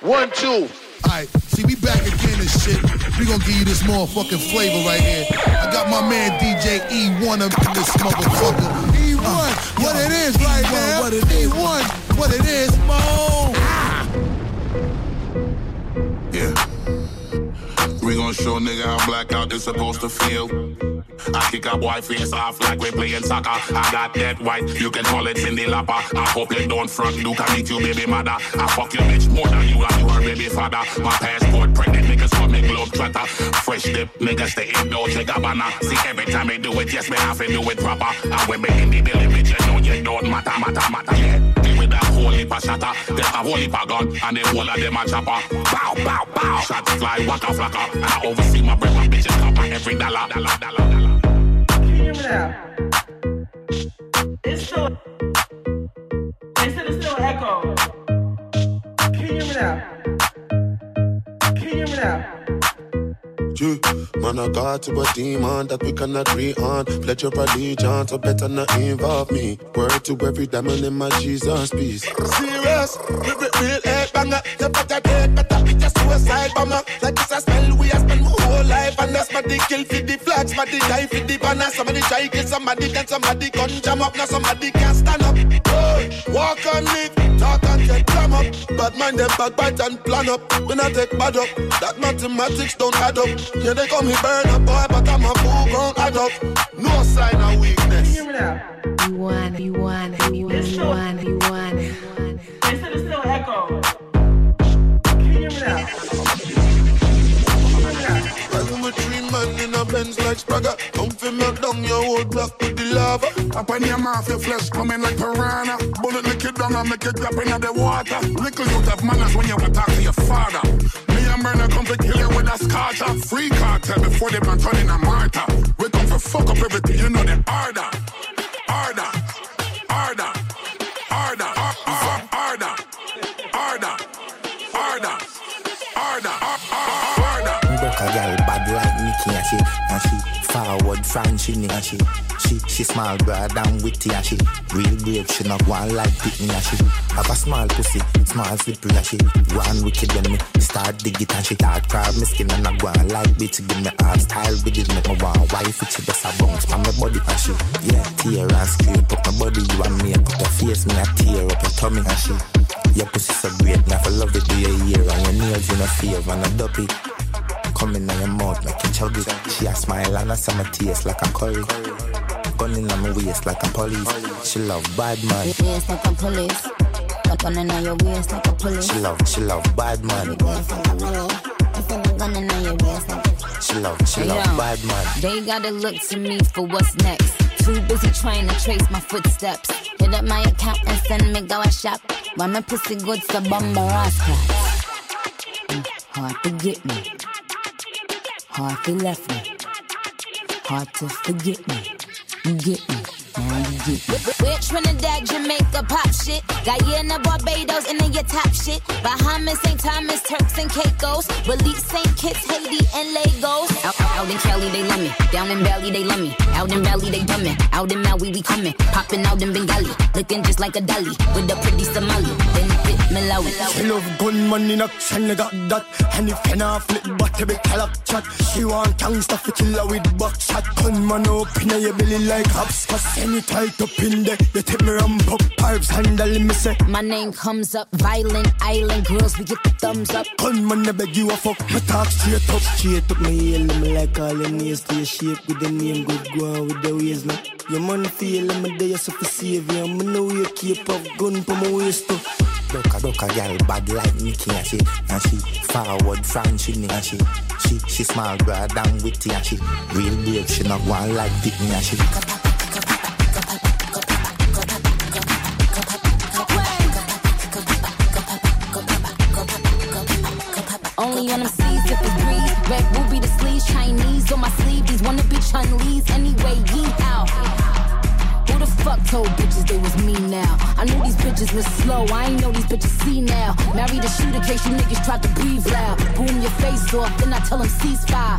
One, two. Alright, see, we back again and shit. We gonna give you this motherfucking flavor right here. I got my man DJ Ewone up in this motherfucker. Ewone, uh, what yo, it is right Ewone, now. What it is. Ewone, what it is, Mo. Yeah. We gonna show nigga how blackout is supposed to feel. I kick a boy face off like we playing soccer. I got that white, you can call it Cyndi Lauper. I hope you don't front, you can meet you baby mother. I fuck your bitch more than you and your baby father. My passport pregnant niggas call me globe trotter. Fresh dip niggas stay in Dolce Gabbana. See every time they do it, yes, me have to do it proper. I when me in the building, bitch, you know you don't matter, matter, matter, yeah. With that whole heap of shatter, them a whole heap and the whole of them a chopper. Bow, bow, bow. Shots fly, waka flocka. I oversee my breath, my bitches cover every dollar, dollar, dollar, dollar hear me now? It's still. They said it's still an echo. Can you hear me now? Can you hear me now? You, man, I got to a demon that we cannot agree on. Pledge your allegiance, so better not involve me. Word to every diamond in my Jesus piece. Serious, real, real head banger. You better get better just suicide bomber. Like this a spell, we have spent my whole life. And that's my kill for the flags, my die for the banner. Somebody try kill somebody, then somebody gun jam up. Now somebody can't stand up. Hey, walk and live, talk and get jam up. Bad mind them backbite and plan up. When I take bad up, that mathematics don't add up. Yeah, they call me burn up, boy, but I'm a fool, gon' add up. No sign of weakness. You want, you want, you want, you want, you want. They still echo. Like Spragga. Come fi melt down your whole block with the lava. Up on your mouth, your flesh coming like piranha. Bullet lick it down and make it drop in the water. Little you have manners when you want to talk to your father. Me and Burner come to kill you with a scorcher. Free cartel before they man turn in a martyr. We come to fuck up everything, you know the order. Order. Order. Order. Order. Order. Order. Order. Order. Order. Book Nicki and she and she forward French and she she she small broad and witty and she real brave she not one like Pitney and she have a small pussy small slippery and she one wicked when me start dig it and she start crab me skin and I go on like bitch give me art style with it make me want wife it she just a bounce. From my body and she yeah tear and scrape up my body you and me. Put your face me a tear up your tummy and she your pussy so great, now for love it do your ear and your nails in a favor and a duppy coming in your mouth, make you chug it. She a smile and a summer taste like a curry. Gun in my waist like a police. She love bad man. Waist like a police. Gun in your waist like a police. She love, she love bad man. She love, she love bad man. They gotta look to me for what's next. Too busy trying to trace my footsteps. Hit up my account and send me go a shop. When my pussy good, so bumba rascal. Mm, hard to get me. Hard to left me. Hard to forget me. You get me. We're Trinidad, Jamaica, pop shit. Guyana, Barbados, and then your top shit. Bahamas, St. Thomas, Turks and Caicos. Belize, St. Kitts, Haiti, and Lagos. Out, out, in Cali, they love me. Down in Valley, they love me. Out in Valley, they dumb Out in Maui, we coming. Popping out in Bengali. Looking just like a dolly. With a pretty Somali. Then fit Malawi. She love gunman in action, I got that. And if you flip, but every clock chat. She want gangsta for killer with buckshot. Gunman open your belly like hops. Cause any tight up in there, you take me ramp up. Pipes handle me say. My name comes up, violent island girls, we get the thumbs up. Gunman, I beg you a fuck. My talk straight up, straight up. My heel, me like all your nails, stay shape with the name, good go with the ways now. Your man feel, I'm a day, so for save you. I'm know you keep up gun for my waist too. Duck a duck a gal bad like Nicki and she and she forward French and she she she small broad and witty and she real brave she not one like Pitney and she Only on them seas if it's breeze. Red ruby the sleeves, Chinese on my sleeve. These wanna be Chun Lee's anyway. Yee out. Who the fuck told bitches they was me now? I knew these bitches was slow, I ain't know these bitches see now. Married a shooter case you niggas tried to breathe loud. Boom your face off, then I tell them ceasefire.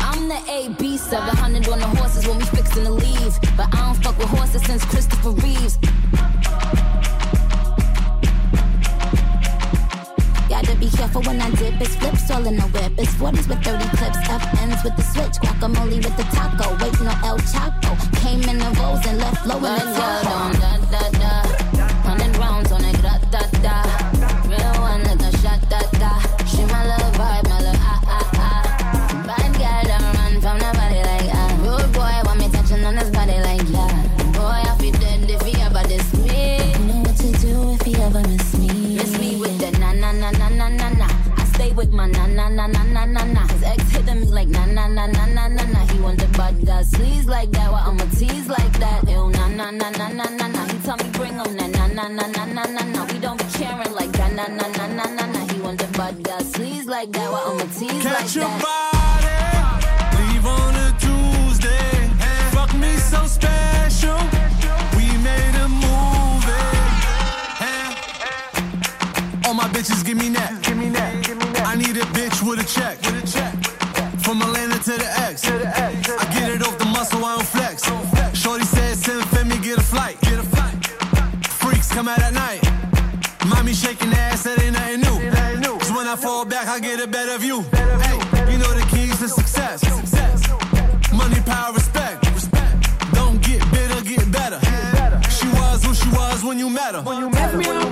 I'm the AB 700 on the horses when we fixin' to leave. But I don't fuck with horses since Christopher Reeves. Gotta be careful when I dip. It's flips all in the whip. It's 40s with 30 clips. F ends with the switch. Guacamole with the taco. Wait, no El Chapo. Came in the rolls and left low in the taco. Got sleaze like that, why I'ma tease like that? Ew, nah, nah, nah, nah, nah, nah, nah. He tell me bring him, nah, nah, nah, nah, nah, nah, nah, nah. We don't be caring like that, nah, nah, nah, nah, nah, nah. He want the butt, got sleaze like that, why I'ma tease like that? Catch your body, leave on a Tuesday. Fuck me so special, we made a movie. Hey. All my bitches, give me that. Give me that. I need a bitch with a check. With a check. shaking ass, that ain't nothing new. Cause when I fall back, I get a better view. Hey, you know the keys to success. success. Money, power, respect. Don't get bitter, get better. She was who she was when you met her. When you met her.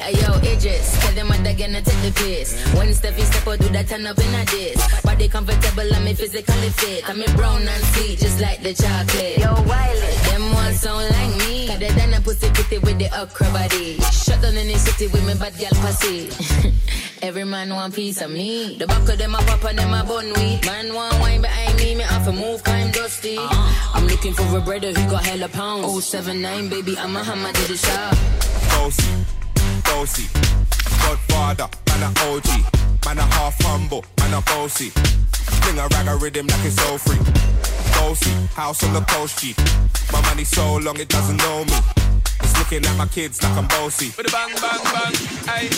Hey yo, Idris, tell them what they're gonna take the piss. When Steffi step out, do that turn up in a diss. Body comfortable, I'm physically fit. I'm in brown and sweet, just like the chocolate. Yo, Wiley, them ones sound like me. Better than a pussy pretty with the okra body. Shut down in the city with me bad gal pussy. Every man want piece of me. The back of them a pop and them a bun weed. Man want wine behind me, me have to move, I'm dusty. Uh-huh. I'm looking for a brother who got hella pounds. 079, baby, I'm a hammer to the shop. Bossy, bossy, Godfather, man a OG, man a half humble, man a bossy. Fling a rag a rhythm like it's all free. Bossy, house on the coast G. My money so long it doesn't know me. It's looking at my kids like I'm bossy. With a bang bang bang, ayy.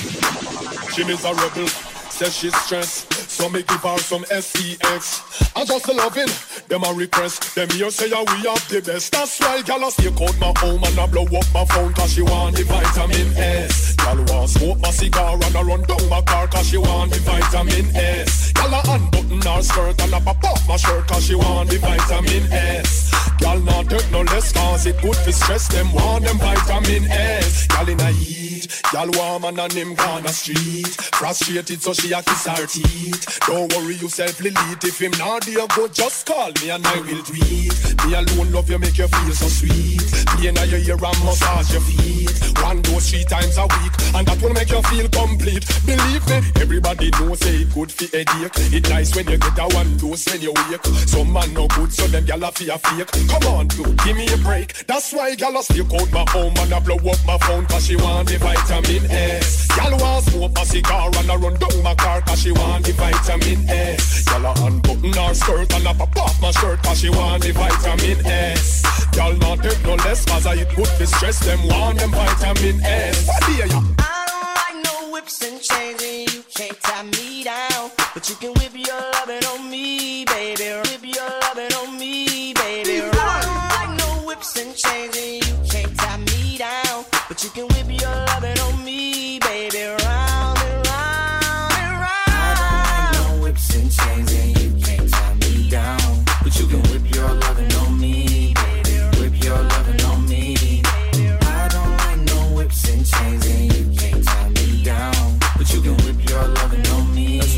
She miserable, says she's stressed. So me give her some sex. I just loving them a request. Them here say yeah, we have the best. That's why gal a stay out my home and I blow up my phone cause she want the vitamin S. Gal want smoke my cigar and I run down my car cause she want the vitamin S. Gal a unbutton her skirt and I pop off my shirt cause she want the vitamin S. Gal not take no less cause it good for stress. Them want them vitamin S. Gal in a heat. Gal warm and on him gone a street. Frustrated so she a kiss her teeth. Don't worry yourself, Lilith. If him not there, go just call me and I will it. Me alone love you, make you feel so sweet. Me and your ear and massage your feet. One dose three times a week, and that will make you feel complete. Believe me, everybody knows say it good for headache. It nice when you get a one dose when you wake. Some man no good, so them gyal a fear fake. Come on, dude, give me a break. That's why gyal a stick out my home and I blow up my phone 'cause she want the vitamin S. Gyal want smoke a cigar and I run down my car 'cause she want the vitamin S. Gyal a unbutton her skirt and I pop off my shirt 'cause she want the vitamin S. Gyal not take no less 'cause I eat good for stress. Them want them vitamin S. What do you? I don't like no whips and chains and you can't tie me down. But you can whip your lovin' on me, baby. Whip your lovin' on me, baby. I don't like no whips and chains and you can't tie me down. But you can whip your lovin'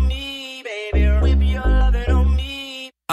me,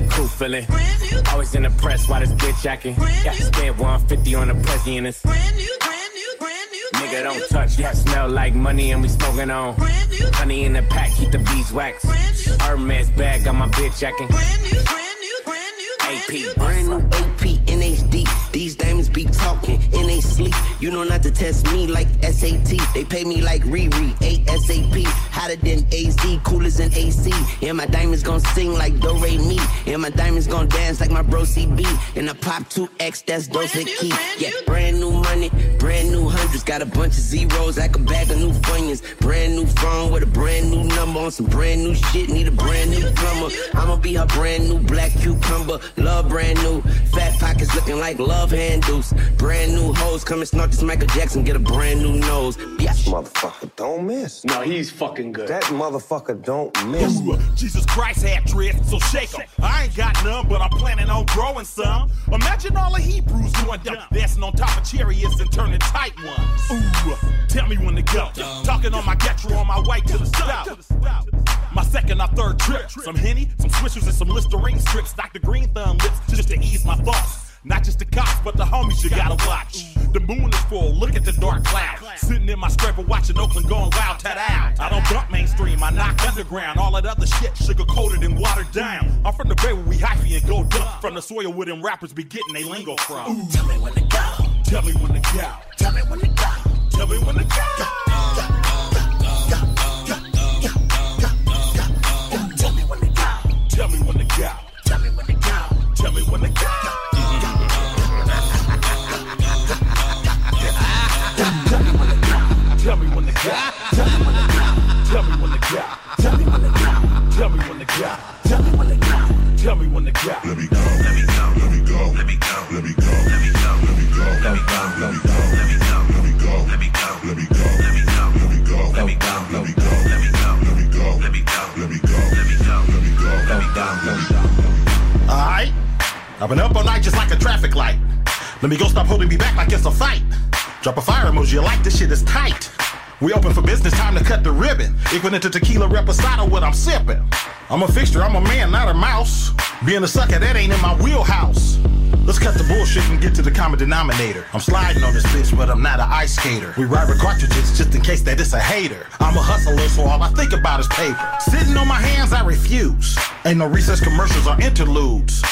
the cool feeling. Always in the press while this bitch acting. Got to spend 150 on the it's Nigga don't touch that smell like money and we smoking on. Honey in the pack, keep the beeswax. Hermes bag, got my bitch acting. You know not to test me like SAT. They pay me like Riri, ASAP. Hotter than AZ, cooler than AC. Yeah, my diamonds gon' sing like Do Re Mi. And my diamonds gon' dance like my bro CB. And I pop 2X, that's Dos Equis. Yeah, brand new money, brand new hundreds. Got a bunch of zeros like a bag of new funyuns. Brand new phone with a brand new number on some brand new shit. Need a brand new plumber. I'ma be her brand new black cucumber. Love brand new. Fat pockets looking like love handles. Brand new hoes come and snort this Michael Jackson. Get a brand new nose. Yes, motherfucker, don't miss. No, he's fucking good. That motherfucker don't miss. Ooh, uh, Jesus Christ had dreads, so shake 'em. I ain't got none, but I'm planning on growing some. Imagine all the Hebrews doing dumb, dancing on top of chariots and turning tight ones. Ooh, tell me when to go. Talking on my getro on my way to the stop. My second or third trip. Some Henny, some Swishers, and some Listerine strips. Dr. Green Thumb lips just to ease my thoughts. Not just the cops, but the homies you gotta watch. The moon is full, look at the dark cloud. Sitting in my scraper watching Oakland going wild, out. I don't dump mainstream, I knock underground. All that other shit sugar coated and watered down. I'm from the bay where we hyphy and go dump. From the soil where them rappers be getting they lingo from. Go. Tell me when to go. Tell me when to go. Tell me when to go. Tell me when to go. Tell me when to go. Tell me when to go. Tell me when to go. Tell me when to go. Tell me when to go. Tell me when to go. Tell me when to go. Tell me when to go. Tell me when to go. Tell me when to go. Let me go. I've been up all night just like a traffic light. Let me go stop holding me back like it's a fight. Drop a fire emoji, you like this shit is tight. We open for business, time to cut the ribbon. Equal into tequila reposado, what I'm sipping. I'm a fixture, I'm a man, not a mouse. Being a sucker, that ain't in my wheelhouse. Let's cut the bullshit and get to the common denominator. I'm sliding on this bitch, but I'm not an ice skater. We ride with cartridges just in case that it's a hater. I'm a hustler, so all I think about is paper. Sitting on my hands, I refuse. Ain't no recess commercials or interludes.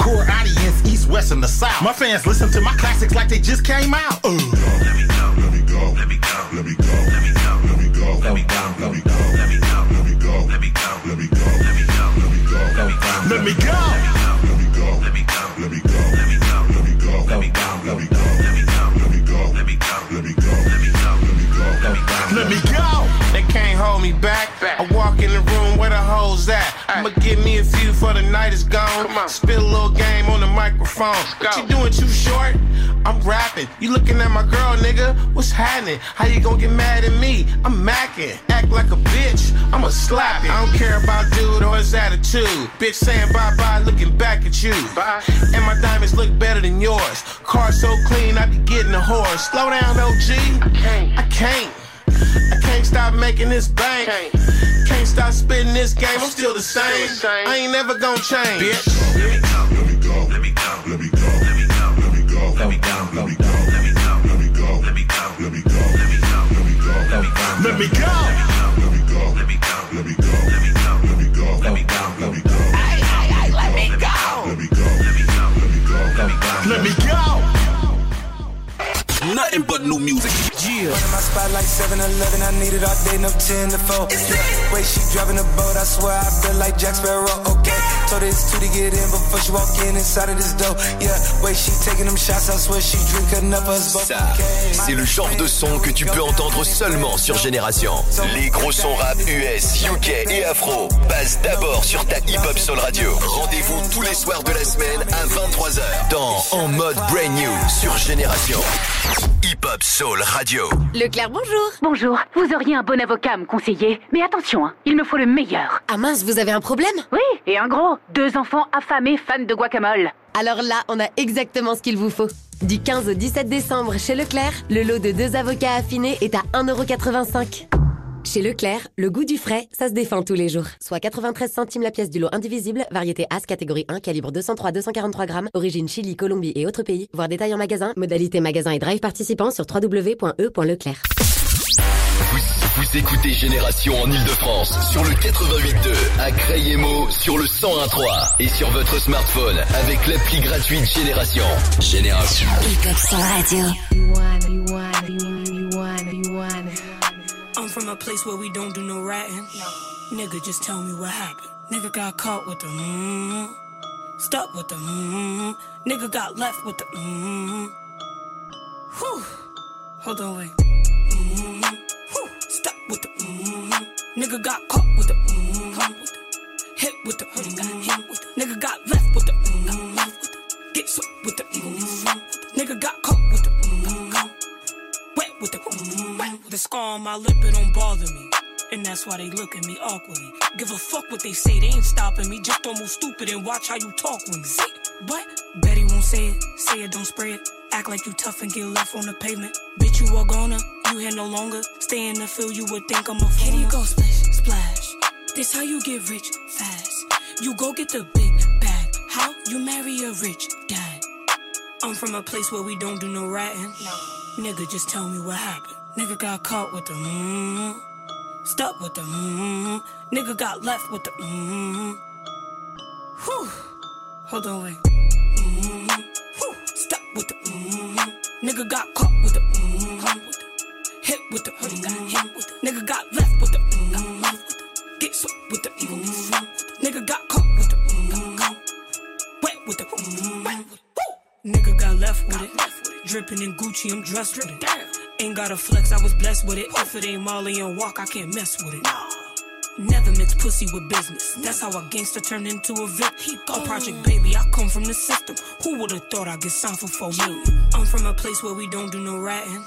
Core audience, east, west, and the south. My fans listen to my classics like they just came out. Let me go, let me go, let me go, let me go, let me go, let me go, let me go, let me go, let me go, let me go, let me go, let me go, let me go, let me go, let me go, let me go, Give me a few for the night is gone. Spill a little game on the microphone. What you doing too short? I'm rapping. You looking at my girl, nigga? What's happening? How you gonna get mad at me? I'm macking. Act like a bitch. I'ma slap it. I don't care about dude or his attitude. Bitch saying bye bye, looking back at you. Bye. And my diamonds look better than yours. Car so clean, I be getting a horse. Slow down, OG. I can't. I can't. I can't stop making this bank. Can't stop spitting this game. I'm still the same. I ain't never gonna change. Bitch. Let me go. Let me go. Let me go. Let me go. Let me go. Let me go. Let me go. Let me go. Let me go. Let me go. Let me go. Let me go. Let me go. Let me go. Nothing but new music. Yeah. Running my spot like 7-Eleven, I need it all day, no 10 to 4. Yeah. Way she driving the boat, I swear I feel like Jack Sparrow, okay. Told her it's two to get in before she walk in inside of this door. Yeah, way she taking them shots, I swear she drink enough of us both. Ça, c'est le genre de son que tu peux entendre seulement sur Génération. Les gros sons rap US, UK et afro passent d'abord sur ta Hip Hop Soul Radio. Rendez-vous tous les soirs de la semaine à 23h dans En mode Brand New sur Génération. Hip Hop Soul Radio. Leclerc, bonjour. Bonjour. Vous auriez un bon avocat à me conseiller. Mais attention, hein, il me faut le meilleur. Ah mince, vous avez un problème? Oui, et un gros. Deux enfants affamés fans de guacamole. Alors là, on a exactement ce qu'il vous faut. Du 15 au 17 décembre, chez Leclerc, le lot de deux avocats affinés est à 1,85€. Chez Leclerc, le goût du frais, ça se défend tous les jours. Soit 93 centimes la pièce du lot indivisible, variété As catégorie 1, calibre 203-243 grammes, origine Chili, Colombie et autres pays. Voir détail en magasin, modalité magasin et drive participant sur www.e.leclerc. Vous écoutez Génération en Ile-de-France sur le 88.2, à Crayemo sur le 101.3 et sur votre smartphone avec l'appli gratuite Génération. Génération. Hip-hop radio. From a place where we don't do no ratting. Nigga, just tell me what happened. Nigga got caught with the mmm. Stuck with the mmm. Nigga got left with the mmm. Whew. Hold on, wait. Mm, whew. Stuck with the mm, Nigga got caught with the mm, the hit with the mm, got hit with the nigga got left with the mm, the get swept with the mm, nigga got caught with the mm, wet with the mm, the scar on my lip it don't bother me. And that's why they look at me awkwardly. Give a fuck what they say, they ain't stopping me. Just don't move stupid and watch how you talk with me. Say what? Betty won't say it, say it, don't spray it. Act like you tough and get left on the pavement. Bitch, you are gonna, you here no longer. Stay in the field, you would think I'm a fool. Here you go, splash, splash. This how you get rich fast. You go get the big bag. How? You marry a rich dad. I'm from a place where we don't do no ratting. Nigga, just tell me what happened. Nigga got caught with the mmm. Stuck with the mmm. Nigga got left with the mmm. Whew. Hold on, wait. Mm, whew. Stuck with the mm, Nigga got caught with the mm, the hit with the mm, got hit with the nigga got left with the mm, the get swept with the mm, nigga got caught with the mm, caught wet with the mm, wet nigga got left with it dripping in Gucci I'm dressed with it ain't got a flex I was blessed with it if it ain't Molly and walk I can't mess with it Never mix pussy with business. That's how a gangster turned into a vip. A project baby, I come from the system. Who would've thought I'd get signed for four million? I'm from a place where we don't do no ratting.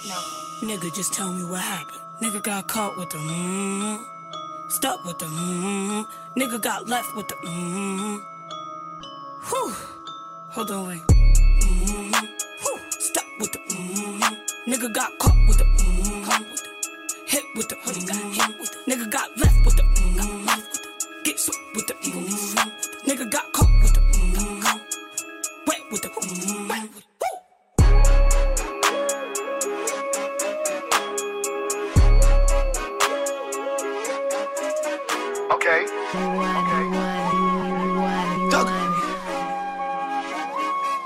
Nigga, just tell me what happened. Nigga got caught with the mmm. Stuck with the mmm. Nigga got left with the mmm. Whew. Hold on, wait. Mm. Stuck with the mmm. Nigga got caught with the mmm. Caught with the hit with the mm, got hit with the nigga got left with the mm, got with the get swept with the mm, nigga got caught with the mm, wet with the mm, wet with the Okay. Okay. Doug.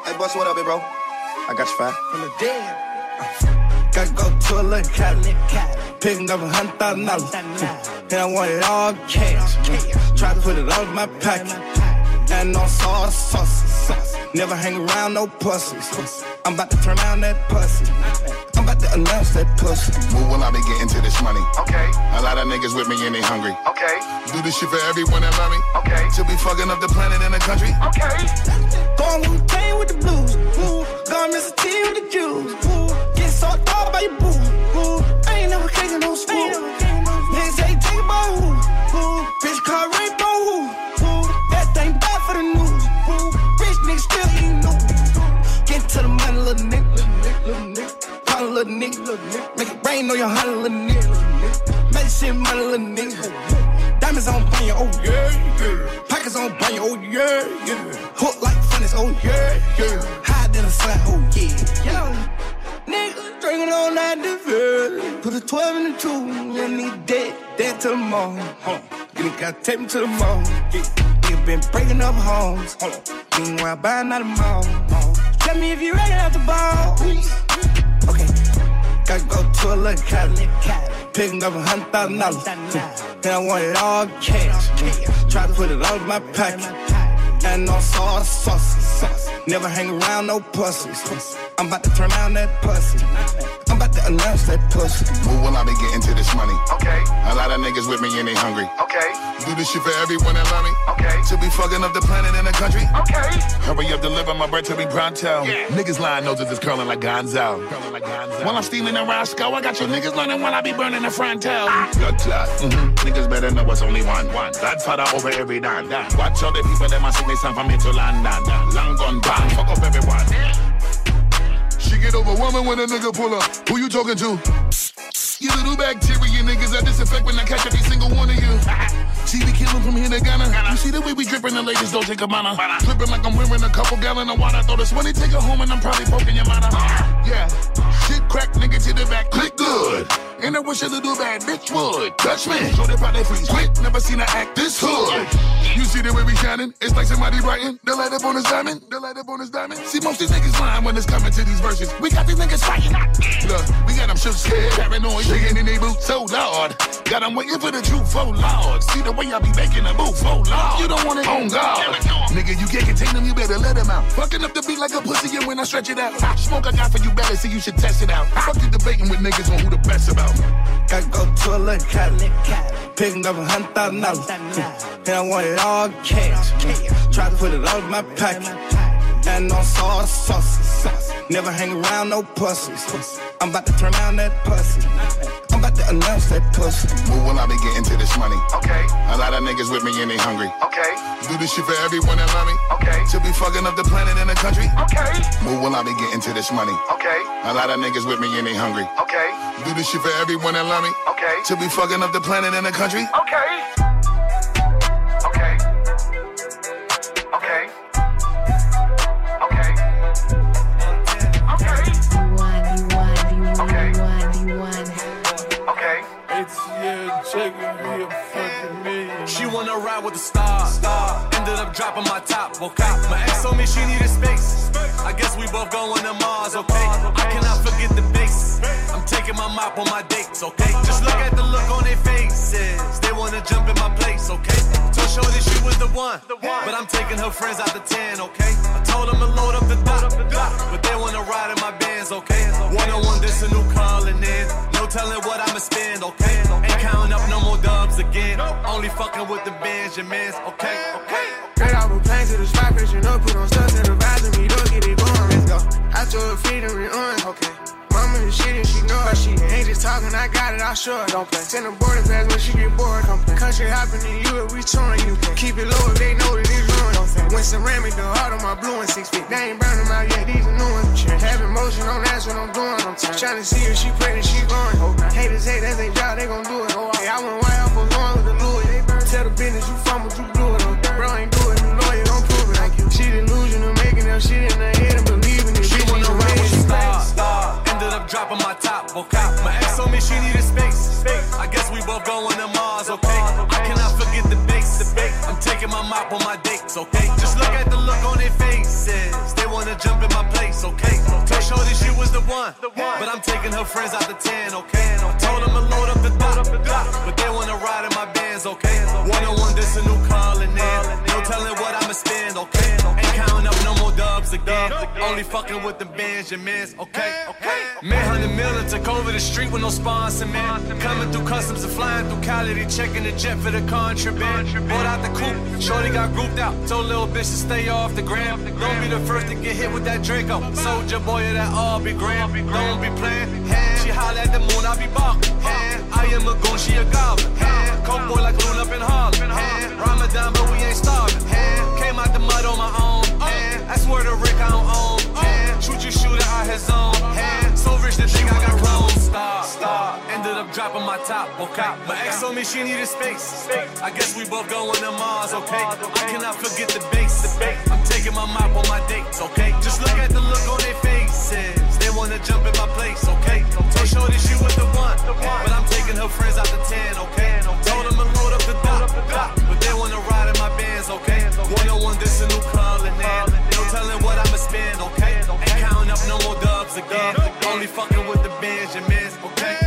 Hey, boss, what up, big bro? I got you five. From the dead. Gotta go to a little Cali. Picking up a hundred thousand dollars. And I want it all cash. Try to put it all in my pocket. And no sauce, sauce, sauce. Never hang around no pussies. I'm about to turn around that pussy. I'm about to announce that pussy. Move when I be getting to this money. Okay. A lot of niggas with me and they hungry. Okay. Do this shit for everyone that love me. Okay. To be fucking up the planet and the country. Okay. Going Wu Tang with the blues. Woo. Going Mr. T with the Jews. Woo. Get sucked up by your boo. Woo. I ain't never kicking no school. Niggas say take about who. Woo. Bitch car rainbow who. Woo. That thing bad for the news. Woo. Rich niggas still eating new. Get to the money. Little nigga. Little nigga. Make it rain on your honey, little nigga. Make shit money, little nigga. Diamonds on banya, oh yeah, yeah. Pockets on banya, oh yeah, yeah. Hook like funnest, oh yeah, yeah. Hide in the sun, oh yeah, yeah. Nigga drinking on that diver. Put a 12 in the 2, and he dead, dead to the morning. On, you gotta take me to the mall. Yeah. Nigga been breaking up homes. Hold on, meanwhile buying out the mall. Tell me if you ready at the ball. Okay, gotta go to a little Cali. Picking up a hundred thousand dollars. And I want it all cash. Try to put it all in my pocket. And no sauce, sauce, sauce. Never hang around no pussies. I'm about to turn around that pussy. I'm about to announce that pussy. Move when I be getting to this money. Okay. A lot of niggas with me and they hungry. Okay. Do this shit for everyone that love me. Okay. To be fucking up the planet and the country. Okay. Hurry up, deliver my bread to be pronto. Niggas lying noses is curling like Gonzo. Curling like While I'm steaming in Roscoe, I got you niggas learning while I be burning the frontal. Blood clot. Mm-hmm. Niggas better know what's only one. One. Godfather over every dime. Watch all the people that must to London. Long gun bang, fuck up everyone. She get overwhelming when a nigga pull up. Who you talking to? You little bacteria niggas I disinfect when I catch every single one of you. See we killing from here to Ghana. You see the way we dripping, the ladies don't take a mana. Flipping like I'm wearing a couple gallon of water. Throw this money, take it home, and I'm probably poking your mother. Yeah, shit crack, nigga to the back, click good. And I wish a little bad bitch would touch me. Show them how they freeze quick. Never seen her act this hood. You see the way we shining? It's like somebody writing. The light up on his diamond. The light up on his diamond. See most these niggas lying when it's coming to these verses. We got these niggas fighting. Look, we got them shook scared, paranoid, shaking in their boots. So Lord, got them waiting for the truth. Oh Lord, see the way I be making a move. Oh Lord, you don't want it on God. Nigga, you can't contain them. You better let them out. Fucking up the beat like a pussy, and when I stretch it out, smoke I got for you better, so you should test it out. Fuck you debating with niggas on who the best about. Gotta go to a little Cali. Picking up a hundred thousand dollars. And I want it all cash. Try to put it all in my pocket. And on sauce, sauce. Never hang around no pussies. I'm about to turn down that pussy. I'm about to announce that pussy. Move when I be getting to this money. Okay. A lot of niggas with me and they hungry. Okay. Do this shit for everyone that love me. Okay. To be fucking up the planet and the country. Okay. Move when I be getting to this money. Okay. A lot of niggas with me and they hungry. Okay. Do this shit for everyone that love me. Okay. To be fucking up the planet and the country. Okay. Okay. She wanna ride with the stars. Ended up dropping my top, okay? My ex told me she needed space. I guess we both going to Mars, okay? I cannot forget the base. I'm taking my mop on my dates, okay? Just look at the look on their faces. They wanna jump in my place, okay? Told Shorty she was the one, but I'm taking her friends out the 10, okay? I told them to load up the dot, but they wanna ride in my bands, okay? One on one, this a new calling in. Telling what I'ma spend, okay? Ain't counting up no more dubs again. Only fucking with the Benjamins, okay? Okay. Straight off a plane to the spot, fishing up, put on stuff to the vibes and me, don't get it going. Let's go. I told her freedom and we on. Okay. Mama the shit and she know it. She ain't just talking, I got it, show it. Don't play. Send a boarding pass when she get bored. Don't play. Country hopping in you, we touring you. Keep it low if they know that it's ruined. Don't say. When ceramic, the heart on my blue and six feet. They ain't burn them out yet, these are new ones. Have emotion on, that's what I'm doing. I'm trying to see if she pregnant, she going. Haters hate, that's their job, they gon' do it. Hey, I went wild for going with the Louis. Tell the business you fumbled, you blew it. Bro, ain't do it, the lawyer gon' prove it. You. She delusional, making that shit top, okay? My ex told me she needed space. I guess we both going to Mars, okay? I cannot forget the base. I'm taking my mop on my dates, okay? Just look at the look on their faces. They wanna jump in my place, okay? Told Shorty she was the one, but I'm taking her friends out the 10, okay? Told them to load up the dot, but they wanna ride in my bands, okay? One on one, this a new calling in. No telling what I'ma spend, okay? Only fucking with the Benjamins, okay? Okay. Man, hundred million took over the street with no sponsor, man. Coming through customs and flying through Cali, they checking the jet for the contraband. Bought out the coupe, shorty got grouped out. Told little bitch to stay off the gram. Don't be the first to get hit with that Draco. Soldier boy, of that all be grand. Don't be playing. She holler at the moon, I be barking. I am a goon, she a goblin. Coke boy like Loon up in Harlem. Ramadan, but we ain't starving. Came out the mud on my own. I swear to Rick, I don't own. Hand. Shoot you, shooter out his own. Hand. So rich, the thing I got rolled. Star, star. Ended up dropping my top, okay? My ex told me she needed space. I guess we both going to Mars, okay? I cannot forget the base. I'm taking my mop on my dates, okay? Just look at the look on their faces. They wanna jump in my place, okay? Told Shorty she was the one, but I'm taking her friends out the 10, okay? Told them to load up the dot, but they wanna ride in my bands, okay? One on one, this a new calling in. I'ma okay? Ain't counting up no more dubs again. Only fucking with the Benjamins, okay?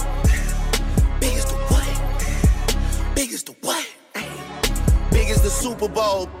As the Super Bowl.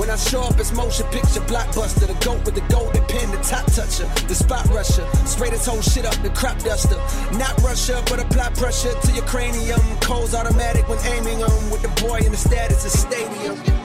When I show up, it's motion picture blockbuster. The goat with the golden pen, the top toucher, the spot rusher. Spray this whole shit up, the crop duster. Not Russia, but apply pressure to your cranium. Cold's automatic when aiming on with the boy in the status of stadium.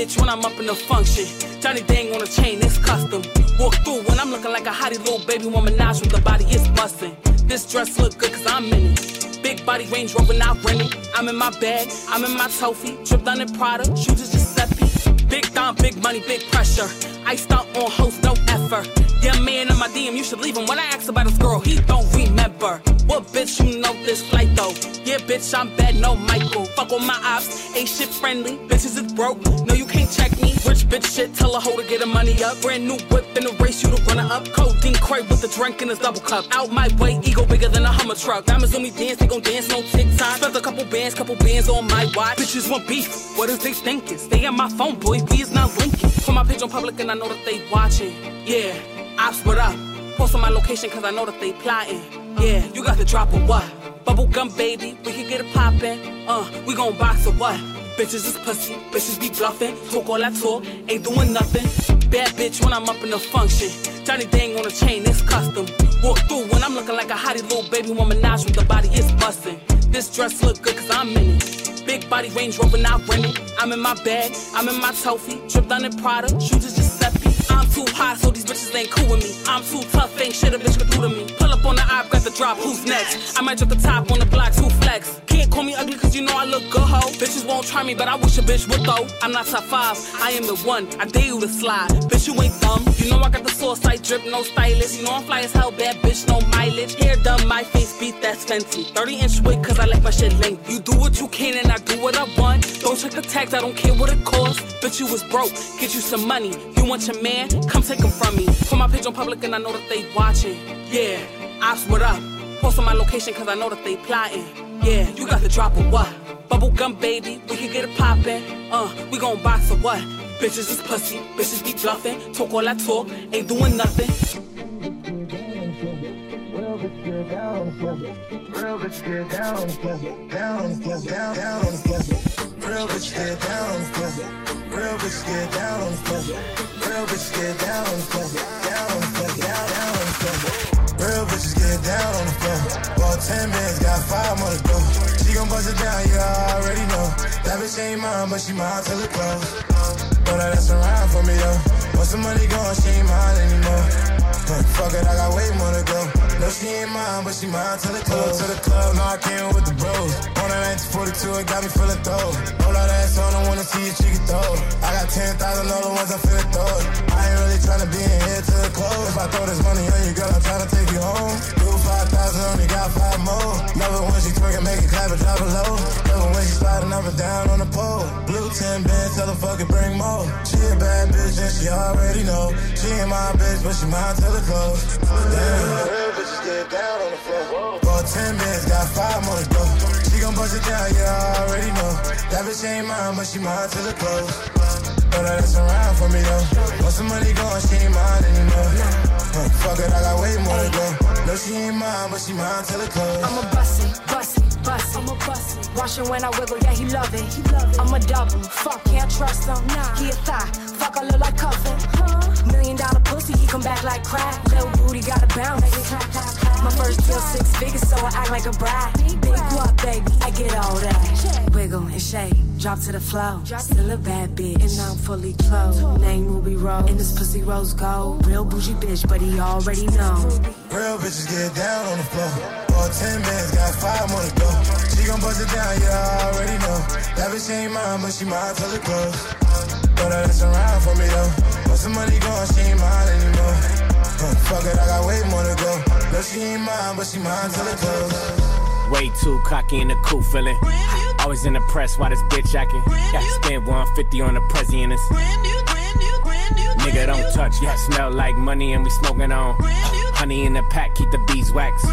Bitch when I'm up in the function. Johnny Dang on a chain, it's custom. Walk through when I'm looking like a hottie little baby woman Nash with the body, it's bustin'. This dress look good cause I'm in it. Big body Range Rover, not renting. I'm in my bag, I'm in my trophy. Tripped on in Prada, shoes is Giuseppe. Big Dom, big money, big pressure. Iced out on host, no effort. Yeah, man in my DM, you should leave him. When I ask about his girl, he don't remember. What bitch you know this flight though? Yeah, bitch, I'm bad, no Michael. Fuck on my ops, ain't shit friendly. Bitches is broke, no, you can't check me. Rich bitch shit, tell a hoe to get her money up. Brand new whip in the race, you to run her up. Codeine crate with the drink in his double cup. Out my way, ego bigger than a Hummer truck. Diamonds on me dance, they gon' dance no TikTok. Spent a couple bands, couple bands on my watch. Bitches want beef, what is they thinking? Stay on my phone, boy, we is not linking. Put my page on public and I know that they watching. Yeah, ops, what up? Post on my location cause I know that they plotting. Yeah, you got the drop or what? Bubblegum baby, we can get it poppin'. Uh, we gon' box or what? Bitches is pussy, bitches be bluffing. Talk all that talk, ain't doing nothing. Bad bitch when I'm up in the function. Johnny Dang on a chain, it's custom. Walk through when I'm looking like a hottie little baby woman Nash with the body, it's bustin'. This dress look good cause I'm in it. Big body Range Rover, not renting. I'm in my bag, I'm in my trophy. Tripped on in Prada, shoes is Giuseppe. I'm too hot, so these bitches ain't cool with me. I'm too tough, ain't shit a bitch could do to me. Pull up on the op, got the drop, who's next? I might drop the top on the blocks, who flex? Can't call me ugly cause you know I look good, ho. Bitches won't try me, but I wish a bitch would though. I'm not top five, I am the one. I dare you to slide. Bitch, you ain't dumb. You know I got the sauce, I drip, no stylist. You know I'm fly as hell, bad bitch, no mileage. Hair done, my face beat, that's fancy. 30 inch wig cause I like my shit length. You do what you can and I do what I want. Don't check the tags, I don't care what it costs. Bitch, you was broke, get you some money. You want your man? Come take him from me. Put my page on public and I know that they watching. Yeah, ops, what up? Post on my location cause I know that they plotting. Yeah, you got the drop or what? Bubblegum baby, we can get it poppin'. Uh, we gon' box or what? Bitches is pussy, bitches be bluffing. Talk all that talk, ain't doing nothing. Get down, real bitch get down, down, down, down, Real bitch get down, real bitch get down, real bitch get down, down, down, down, Real bitches get down on the floor. Bought 10 bands, got five more to go. She gon' bust it down, you already know. That bitch ain't mine, but she mine till it close. Throw that ass around for me, though. Once the money gone, she ain't mine anymore. Huh, Fuck it, I got way more to go. No, she ain't mine, but she mine till it close. to the club, now I came with the bros. On that 1942, it got me feeling throw. Roll that ass on, I wanna see she can throw. I got 10,000 other ones, I'm finna throw. I ain't really tryna be in here till it close. If I throw this money on you, girl, I'm tryna take you home. 5,000, only got five more. Never when she twerking, make it clap and drop it low. It when she sliding up and down on the pole. Blue 10 bands, tell her fucking bring more. She a bad bitch and she already know. She ain't my bitch, but she mine till it close. Damn. Bitches get down on the floor. Bought 10 bands, got five more to go. She gon' bust it down, yeah, I already know. That bitch ain't mine, but she mine till it close. Throw that ass around for me though. Once the money gone, she ain't mine anymore. Huh, fuck it, I got way more to go. No, she ain't mine, but she mine till it close. I'm a bust it, bust it, bust it. I'm a bust it. Watch it when I wiggle, yeah, he love it. He love it. I'm a double, fuck, can't trust him. Nah. He a thigh, fuck, I look like cuffin'. Huh? Million dollar pussy, he come back like crack. Little booty got a bounce. My first deal six figures, so I act like a bride. Big guap, baby, I get all that. Wiggle and shake, drop to the flow. Still a bad bitch, and I'm fully clothed. Name Ruby Rose, and this pussy rose gold. Real bougie bitch, but he already know. Real bitches get down on the floor. All ten bands, got five more to go. She gon' bust it down, yeah, I already know. That bitch ain't mine, but she mine till it close. Throw that ass around for me though. Once the money gone, she ain't mine anymore. Fuck it, I got way more to go. No, she ain't mine, but she mine till it close. Way too cocky in the cool feeling. Always in the press, why this bitch acting? To spend 150 on the president. Nigga don't touch, yeah, smell like money and we smoking on. Honey in the pack, keep the beeswax.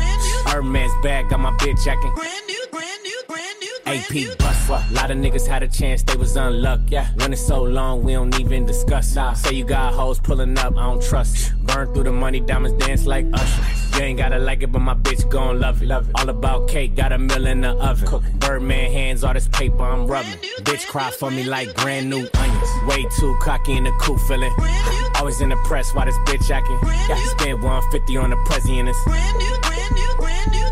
Hermes bag, got my bitch acting. AP bust. A lot of niggas had a chance, they was unlucky. Yeah, when so long, we don't even discuss. Nah, say you got hoes pulling up, I don't trust. Burn through the money, diamonds dance like Usher. You ain't gotta like it, but my bitch gon' love it. Love it. All about cake, got a mill in the oven. Birdman hands, all this paper I'm rubbing. Bitch cry for me like brand new onions. Way too cocky in the cool feeling. Always in the press, why this bitch acting? Got to spend 150 on the president.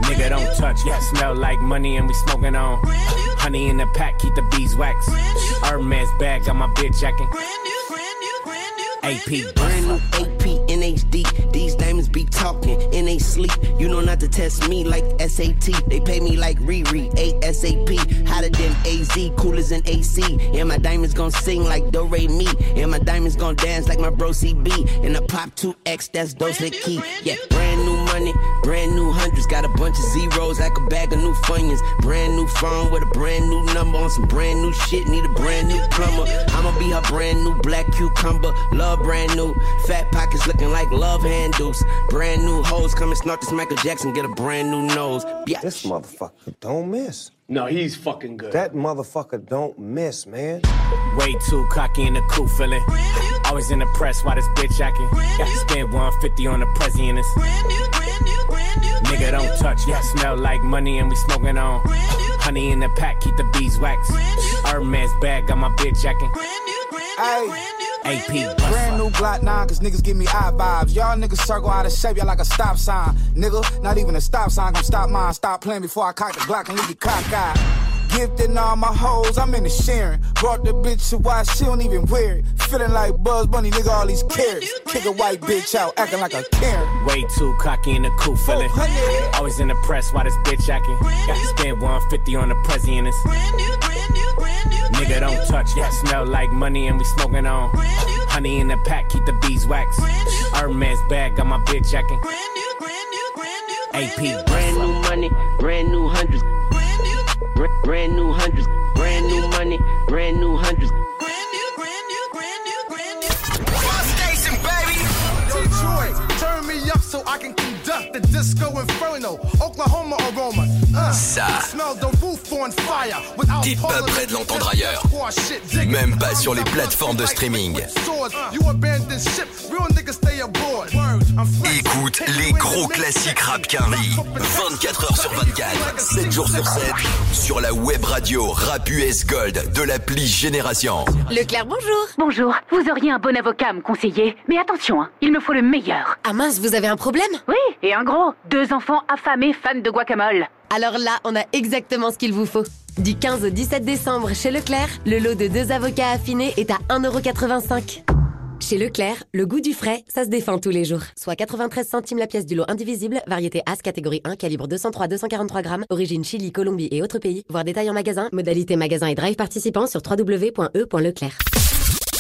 Nigga don't touch, yeah, smell like money and we smoking on. Honey in the pack, keep the beeswax. Hermes bag, got my bitch acting. AP Brand new AP NHD. These diamonds be talking in they sleep. You know not to test me like SAT. They pay me like Riri, ASAP. Hotter than AZ, cooler than AC. And my diamonds gon' sing like Do Re Mi. And my diamonds gon' dance like my bro CB. And the pop 2X, that's Dos Equis. Yeah, brand new money, brand new hundreds. Got a bunch of zeros like a bag of new funyuns. Brand new phone with a brand new number on some brand new shit. Need a brand new plumber. I'ma be her brand new black cucumber. Love brand new. Fat pockets looking like love handles. Brand new hoes come and snort this Michael Jackson. Get a brand new nose. Yeah. This motherfucker don't miss. No, he's fucking good. That motherfucker don't miss, man. Way too cocky in the cool feeling. Always in the press, why this bitch acting? Got to spend 150 on the president. Nigga don't touch, yeah, smell like money and we smoking on. Honey in the pack, keep the beeswax. Hermes bag, got my bitch acting. AP Brand new Glock 9, cause niggas give me eye vibes. Y'all niggas circle out of shape, y'all like a stop sign. Nigga, not even a stop sign, gon' stop mine. Stop playing before I cock the Glock and leave you cockeyed. Gifting all my hoes, I'm in the sharing. Brought the bitch to why she don't even wear it. Feeling like Bugs Bunny, nigga, all these carrots. Kick a white bitch out, acting like a Karen. Way too cocky in the cool feeling. Always in the press, why this bitch acting? Got to spend 150 on the president. Nigga don't touch, yeah, smell like money and we smoking on. Honey in the pack, keep the beeswax. Hermes bag, got my bitch acting. AP Brand new money, brand new hundreds. Br- Brand new hundreds, brand new money, brand new hundreds. Station, baby. Detroit, turn me up so I can conduct the disco inferno. Oklahoma aroma. Uh, Ça. Smell the roof on fire. Without T'es pas prêt de l'entendre ailleurs. Même pas sur les plateformes de streaming. Écoute les gros classiques rap Carly. 24 heures sur 24, 7 jours sur 7, sur la web radio Rap US Gold de l'appli Génération. Leclerc, bonjour. Bonjour. Vous auriez un bon avocat à me conseiller. Mais attention, hein, il me faut le meilleur. Ah mince, vous avez un problème? Oui, et un Deux enfants affamés fans de guacamole. Alors là, on a exactement ce qu'il vous faut. Du 15 au 17 décembre, chez Leclerc, le lot de deux avocats affinés est à 1,85€. Chez Leclerc, le goût du frais, ça se défend tous les jours. Soit 93 centimes la pièce du lot indivisible, variété As catégorie 1, calibre 203-243 grammes, origine Chili, Colombie et autres pays. Voir détail en magasin, modalité magasin et drive participant sur www.e.leclerc.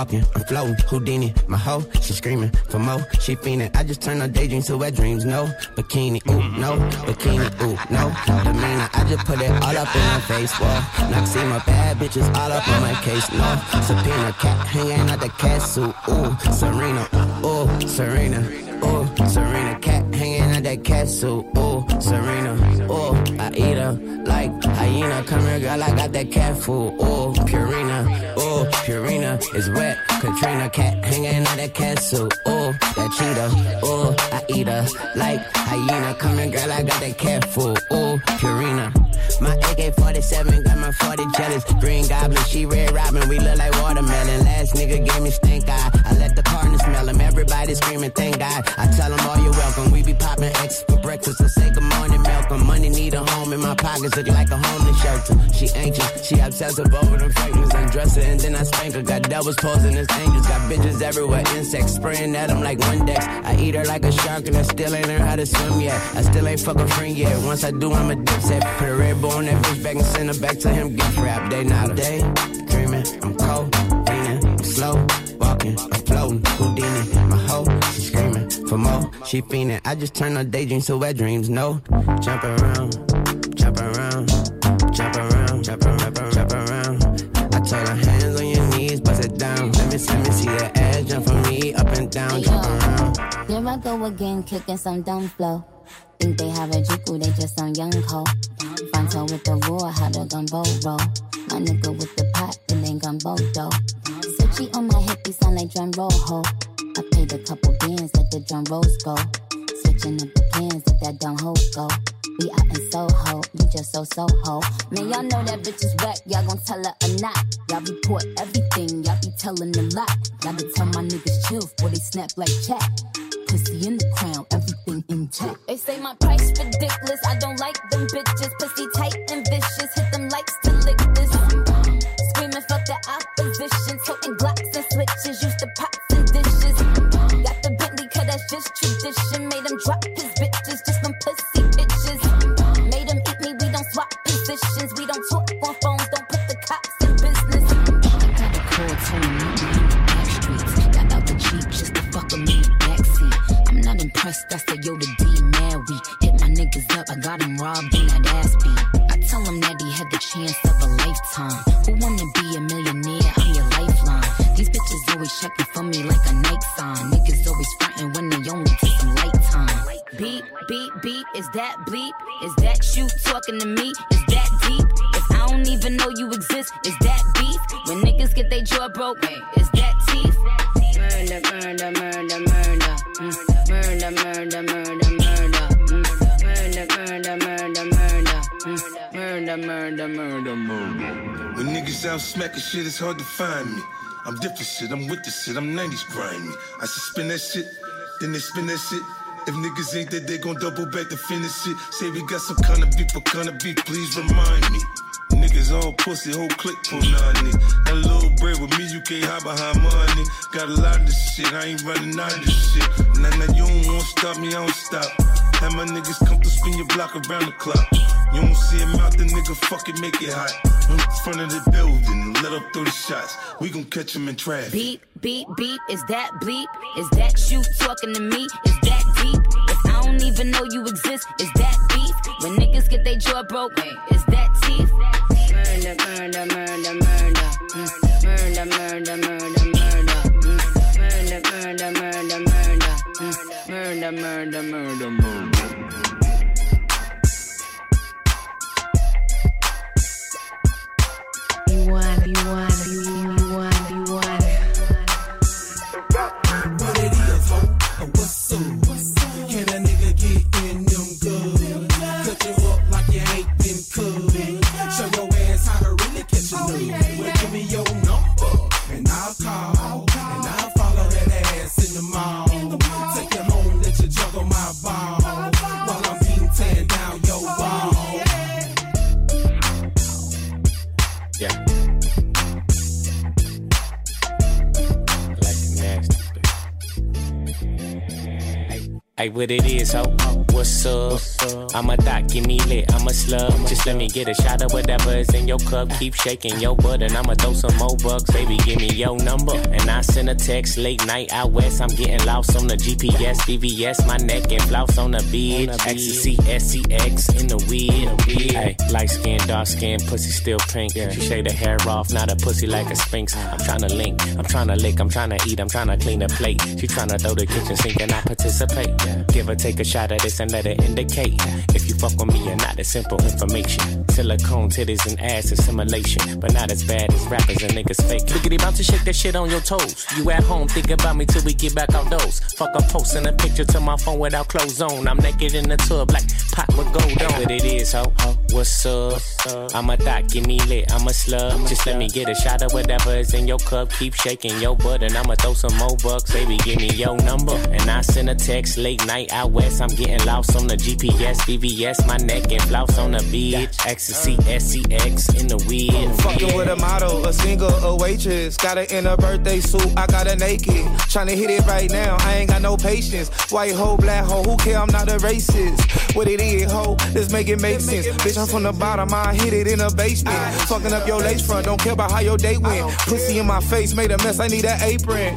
Walking, I'm floating, Houdini, my hoe, she screaming for more, she fiending. I just turn her daydreams to wet dreams, no bikini, ooh, no bikini, ooh, no demeanor. I just put it all up in her face, wall. Now see my bad bitches all up on my case, no subpoena, cat hanging out the castle, ooh, Serena, ooh, Serena, ooh, Serena, cat hanging out that castle, ooh, Serena, ooh, I eat her like hyena. Come here, girl, I got that cat food, ooh, Purina, ooh, Purina is wet. Katrina cat hanging out that castle, ooh, that cheetah, ooh, I eat her like hyena. Here, girl, I got that cat food, ooh, Purina. My AK-47 got my 40 jealous. Green Goblin, she Red Robin, we look like watermelon. Last nigga gave me stink eye. I let the partner smell him. Everybody screaming, thank God. I tell them all you're welcome. We be popping X for breakfast, so say good morning, Malcolm. Money need a home in my pockets, look like a homeless shelter. She anxious, she obsessive over them fragments. Undress her and then I spank her. Got devils posing as angels, got bitches everywhere. Insects spraying at them like one. I eat her like a shark and I still ain't learned how to swim yet. I still ain't fuck a friend yet. Once I do, I'm a dipset. Put a red bull on that bitch back and send her back to him. Gift wrap, they not a day. Dreaming, I'm cold, leaning, slow, walking, I'm floating. Houdini, my hoe, she screaming for more. She fiending. I just turn her daydreams to wet dreams. No, jump around, jump around, jump around, jump around, jump around. I told her hands on your knees, bust it down. Let me, let me see that ass jump for me, up and down, jump around. Here I go again, kicking some dumb flow. Think they have a juku, they just on young co. Fronto with the roar, how the gumbo roll. My nigga with the pot, it ain't gumbo though. Switchy on my hip, he sound like drum roll ho. I paid a couple bands, let the drum rolls go. Switching up the plans, let that dumb hoe go. We out in Soho, you just so so Soho. Man, y'all know that bitch is wet, y'all gon' tell her or not. Y'all report everything, y'all be telling a lot. Gotta tell my niggas chill, before they snap like chat. Pussy in the crown, everything intact. They say my price ridiculous, I don't like them bitches. Pussy tight him drop his bitches, just some pussy bitches. Made him eat me, we don't swap positions. We don't talk on phones, don't put the cops in business. I got a call telling me in the back streets. Got out the Jeep just to fuck with me backseat. I'm not impressed, I said, yo, the D, mad we. Hit my niggas up, I got him robbed talking to me? Is that deep? If I don't even know you exist, is that beef? When niggas get their jaw broke, is that teeth? Murder, murder, murder, murder. Mm. Murder, murder, murder, murder. Mm. Murder, murder, murder, murder. Mm. Murder, murder, murder, murder. When niggas out smacking shit, it's hard to find me. I'm different shit, I'm with the shit, I'm 90s grimy. I should spin that shit, then they spin that shit. If niggas ain't that, they gon' double back to finish it. Say we got some kind of beef, what kind of beef, please remind me. Niggas all pussy, whole click pull nine That little bread with me, you can't hide behind money. Got a lot of this shit, I ain't running out of this shit. Nah, nah, you don't wanna stop me, I don't stop. Have my niggas come to spin your block around the clock. You don't see him out, the nigga fucking make it hot. In front of the building, let up through the shots. We gon' catch him in traffic. Beep, beep, beep, is that bleep? Is that you talking to me? Is that deep? If I don't even know you exist, is that beef? When niggas get their jaw broke, is that teeth? Murder, murder, murder, murder. Murder, murder, murder, murder. Murder, murder, murder, murder. Murder, murder, murder, murder. You want, you want, Hey, what it is, ho? What's up? I'm a thought, give me lit, I'm a slug. Just let me get a shot of whatever is in your cup. Keep shaking your butt, and I'ma throw some more bucks. Baby, give me your number. And I send a text late night out west. I'm getting lost on the GPS, VVS, my neck and flouse on the beach. Ecstasy, SCX in the weed. Hey, light skin, dark skin, pussy still pink. She shade her hair off, not a pussy like a sphinx. I'm tryna link, I'm tryna lick, I'm tryna eat, I'm tryna clean the plate. She tryna throw the kitchen sink and I participate. Give her take a shot of this and let it indicate. If you fuck with me, you're not a simple information. Silicone titties and ass assimilation, but not as bad as rappers and niggas fake. Biggity bounce to shake that shit on your toes. You at home, think about me till we get back on those. Fuck, I'm posting a picture to my phone without clothes on. I'm naked in the tub like pot with gold on. What it is, ho? What's up? I'm a thought, give me lit, I'm a slug. Just let me get a shot of whatever is in your cup. Keep shaking your butt, and I'ma throw some more bucks. Baby, give me your number. And I send a text late night out west. I'm getting lost on the GPS, VVS, my neck and flouse on the beach. Ecstasy, SCX in the weed. Fucking with a model, a singer, a waitress. Got her in a birthday suit, I got her naked. Tryna hit it right now, I ain't got no patience. White hoe, black hoe, who care? I'm not a racist. What it is, hoe, let's make it make sense. Bitch, I'm from the bottom, I hit it in the basement. Fucking up your lace front, don't care about how your day went. Pussy in my face, made a mess, I need an apron.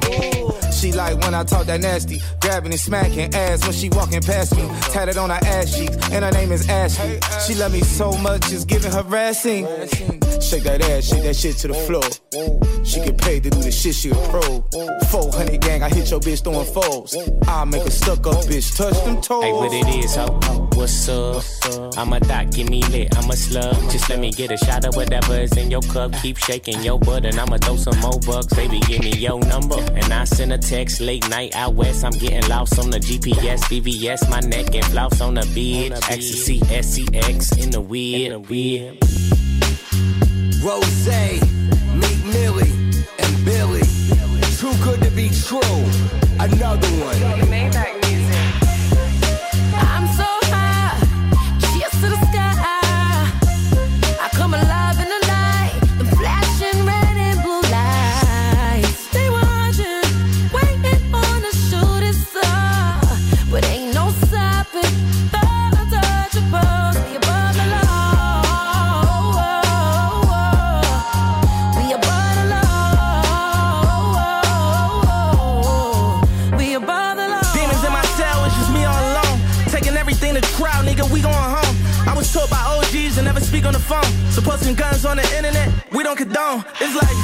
She like when I talk that nasty, grabbing and smacking ass when she walking past me. Tatted on her ass cheeks, and her name is Ashley. She love me so much, just giving harassing. Shake that ass, shake that shit to the floor. She get paid to do the shit, she a pro. 400 gang, I hit your bitch throwing foes. I make a stuck up bitch touch them toes. Hey, what it is, ho? What's up? I'm a thought, give me lit, I'm a slug. Just let me get a shot of whatever is in your cup. Keep shaking your butt, and I'ma throw some more bucks. Baby, give me your number. And I send a text late night out west. I'm getting lost on the GPS, VVS, my neck and flouse on the beach. Ecstasy, SCX in the weed. Rose, Meek Millie, and Billy. Too good to be true. Another one. Posting guns on the internet, we don't condone. It's like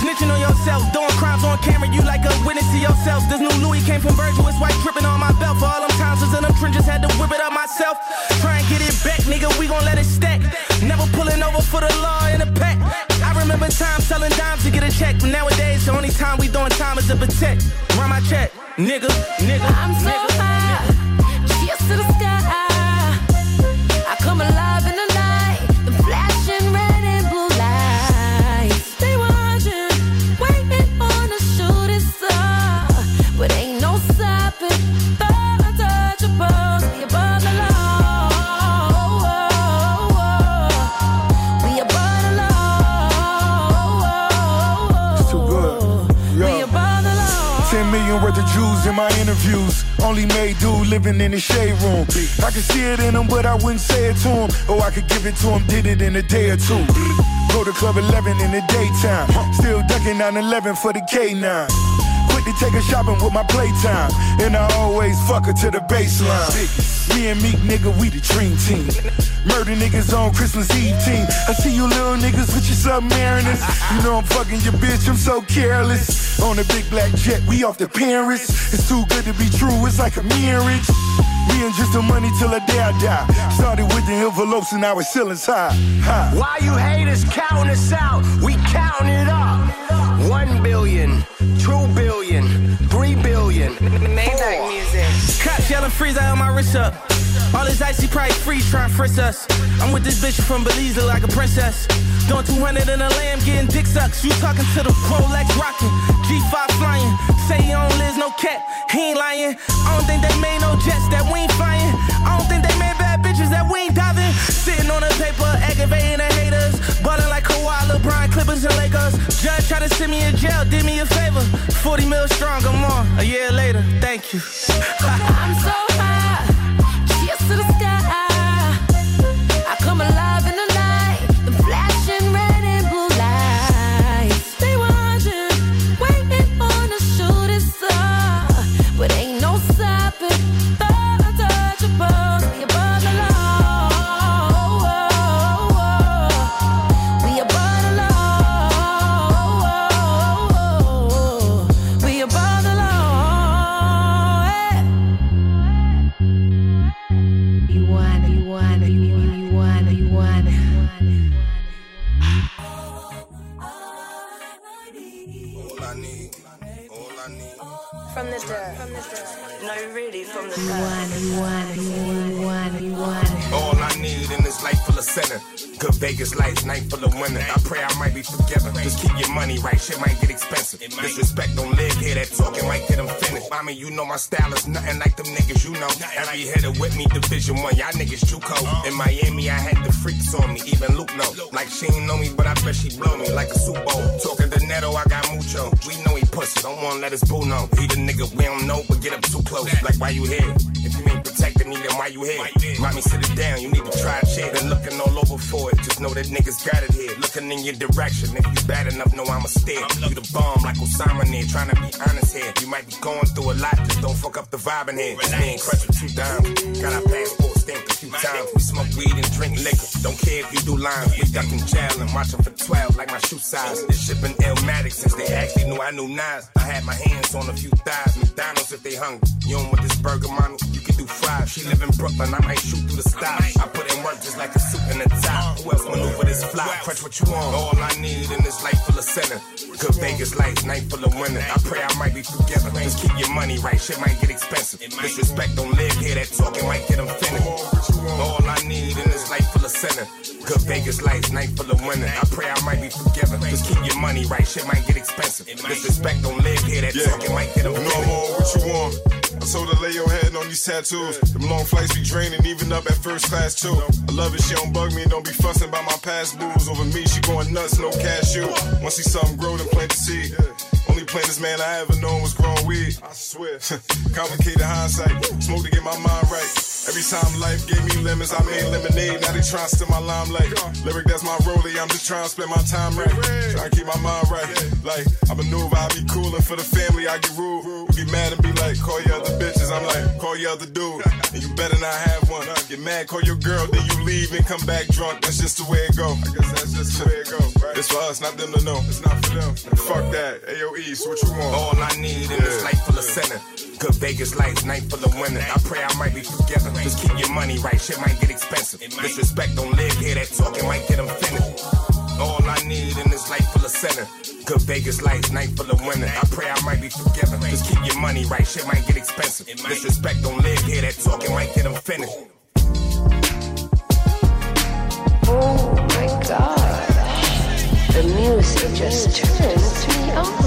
snitching on yourself, doing crimes on camera. You like a witness to yourself. This new Louis came from Virgil, it's white dripping on my belt. For all them times was in them trenches, had to whip it up myself. Try and get it back, nigga. We gon' let it stack. Never pulling over for the law in a pack. I remember times selling dimes to get a check, but nowadays the only time we doing time is to protect. Run my check, nigga, nigga. I'm so high, interviews. Only made dude living in the shade room. I could see it in him, but I wouldn't say it to him. Or I could give it to him, did it in a day or two. Go to Club 11 in the daytime. Still ducking 9-11 for the K9. Quick to take her shopping with my playtime. And I always fuck her to the baseline. Me and Meek nigga, we the dream team. Murder niggas on Christmas Eve team. I see you little niggas with your submariners. You know I'm fucking your bitch, I'm so careless. On a big black jet, we off the Paris. It's too good to be true, it's like a marriage. Me and just the money till the day I die. Started with the envelopes and now it's ceilings high. high. Why you haters count us out? We counting it up. One billion, two billion, three billion. Maybach music. Cops yelling freeze, I have my wrist up. All this icy probably freeze trying to frisk us. I'm with this bitch from Belize like a princess. Doing 200 in a lamb, getting dick sucks. You talking to the Rolex rocking, G5 flying. Say he don't live, no cat, he ain't lying. I don't think they made no jets that we ain't flying. I don't think they made bad bitches that we ain't diving. Sitting on the paper, aggravating the haters. Ballin' like Kawhi, LeBron, Clippers, and Lakers. Judge tried to send me in jail, did me a favor. 40 mil strong, I'm on. A year later, thank you. I'm so be forgiven. Just keep your money right, shit might get expensive. Disrespect don't live here, that talking might get them finished. I mean, you know my style is nothing like them niggas, you know. Every hitter with me, Division One, y'all niggas Juco. In Miami, I had the freaks on me, even Luke know. Like she ain't know me, but I bet she blow me like a Super Bowl. Talking to Neto, I got mucho. We know he pussy, don't wanna let his boo know. He the nigga we don't know, but get up too close. Like why you here? Me, then why you here? Mommy, sit it down, you need to try shit. Been looking all over for it, just know that niggas got it here. Looking in your direction, if you bad enough, know I'ma stare. You the bomb like Osama near, trying to be honest here. You might be going through a lot, just don't fuck up the vibe in here. Just me and Crush with two dimes. Got our passport stamped a few times. We smoke weed and drink liquor. Don't care if you do lines. We duck in jail and watch 'em for 12 like my shoe size. This shit been Illmatic since they actually knew I knew Nas. I had my hands on a few thighs. McDonald's if they hungry. You don't want this burger, mommy? You can do fries. She live in Brooklyn, I might shoot through the stars. I put in work just like a suit and a tie. Who else maneuver this fly? Crutch what you want. All I need in this life full of sinner. Good Vegas lights, night full of winter. I pray I might be forgiven. Just keep your money right, shit might get expensive. Disrespect don't live here, that talking might get them finished. All I need in this life full of sinner. Good Vegas lights, night full of winter. I pray I might be forgiven. Just keep your money right, shit might get expensive. Disrespect don't live here, that talking might get them No more what you want. I told her lay your head on these tattoos. Them long flights be draining, even up at first class too. I love it, she don't bug me, don't be fussing about my past booze. Over me, she going nuts, no cashew. Once see something grow, then plant the seed. Only plainest man I ever known was growing weed. I swear. Complicated hindsight, smoke to get my mind right. Every time life gave me lemons, I made lemonade. Now they trying to steal my limelight. Lyric, that's my rollie. I'm just trying to spend my time right. Trying to keep my mind right. Like, I maneuver, I be coolin' for the family, I get rude. You get mad and be like, call your other bitches. I'm like, call your other dude. And you better not have one. Get mad, call your girl, then you leave and come back drunk. That's just the way it go. I guess that's just the way it go, right? It's for us, not them to know. It's not for them. Fuck that. AOE, so what you want? All I need in this life full of center. Good Vegas life, night full of winter. I pray I might be together. Just keep your money right, shit might get expensive. Disrespect don't live here, that talking might get them finished. All I need in this life full of center. Good Vegas life, night full of winter. I pray I might be together. Just keep your money right, shit might get expensive. Disrespect don't live here, that talking might get them finished. Oh my god. The music just turns me on.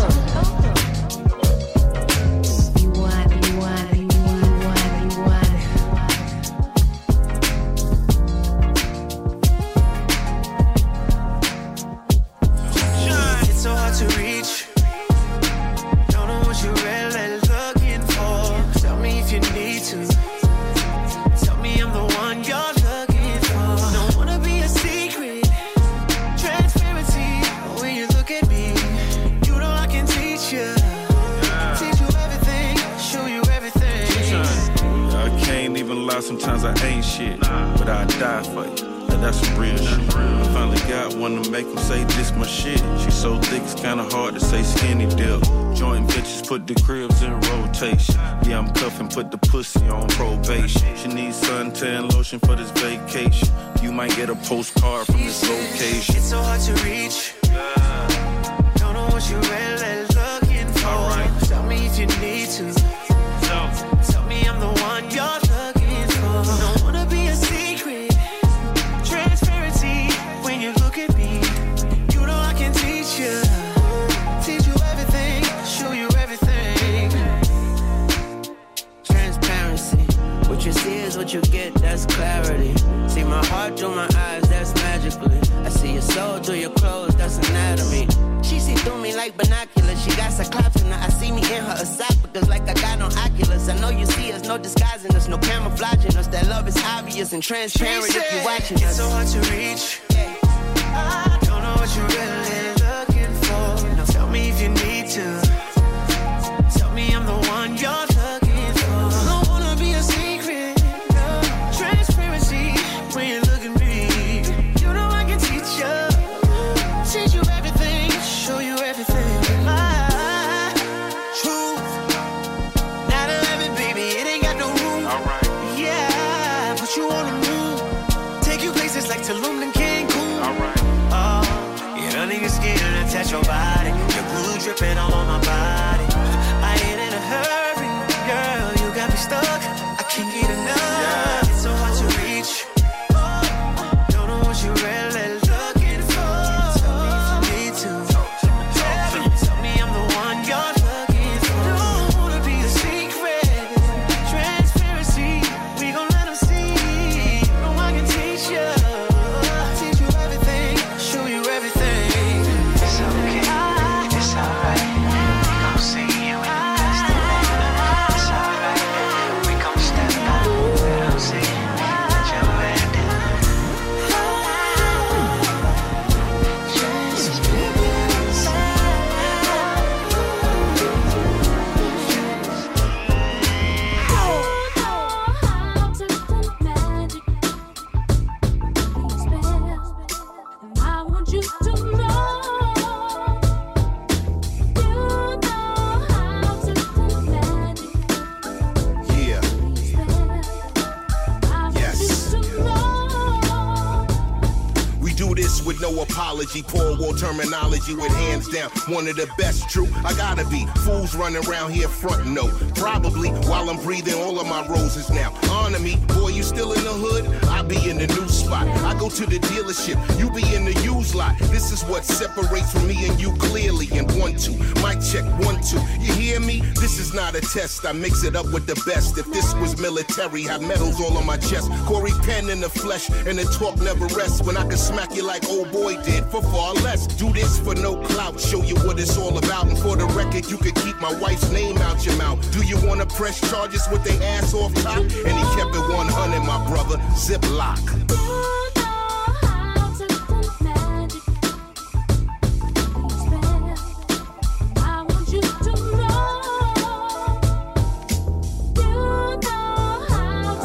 Terminology with hands down. One of the best, true. I gotta be. Fools running around here front no. Probably while I'm breathing all of my roses now. Honor me, boy, you still in the hood? I be in the new spot. I go to the dealership, you be in the used lot. This is what separates me and you clearly. And one, two, mic check, one, two. You hear me? This is not a test. I mix it up with the best. If this was military, have medals all on my chest. Corey Penn in the flesh, and the talk never rests. When I can smack you like old boy did for far less. Do this for no clout, show you what it's all about. And for the record, you could keep my wife's name out your mouth. Do you wanna press charges with they ass off top? And he kept it 100. Hundred, my brother. Ziploc.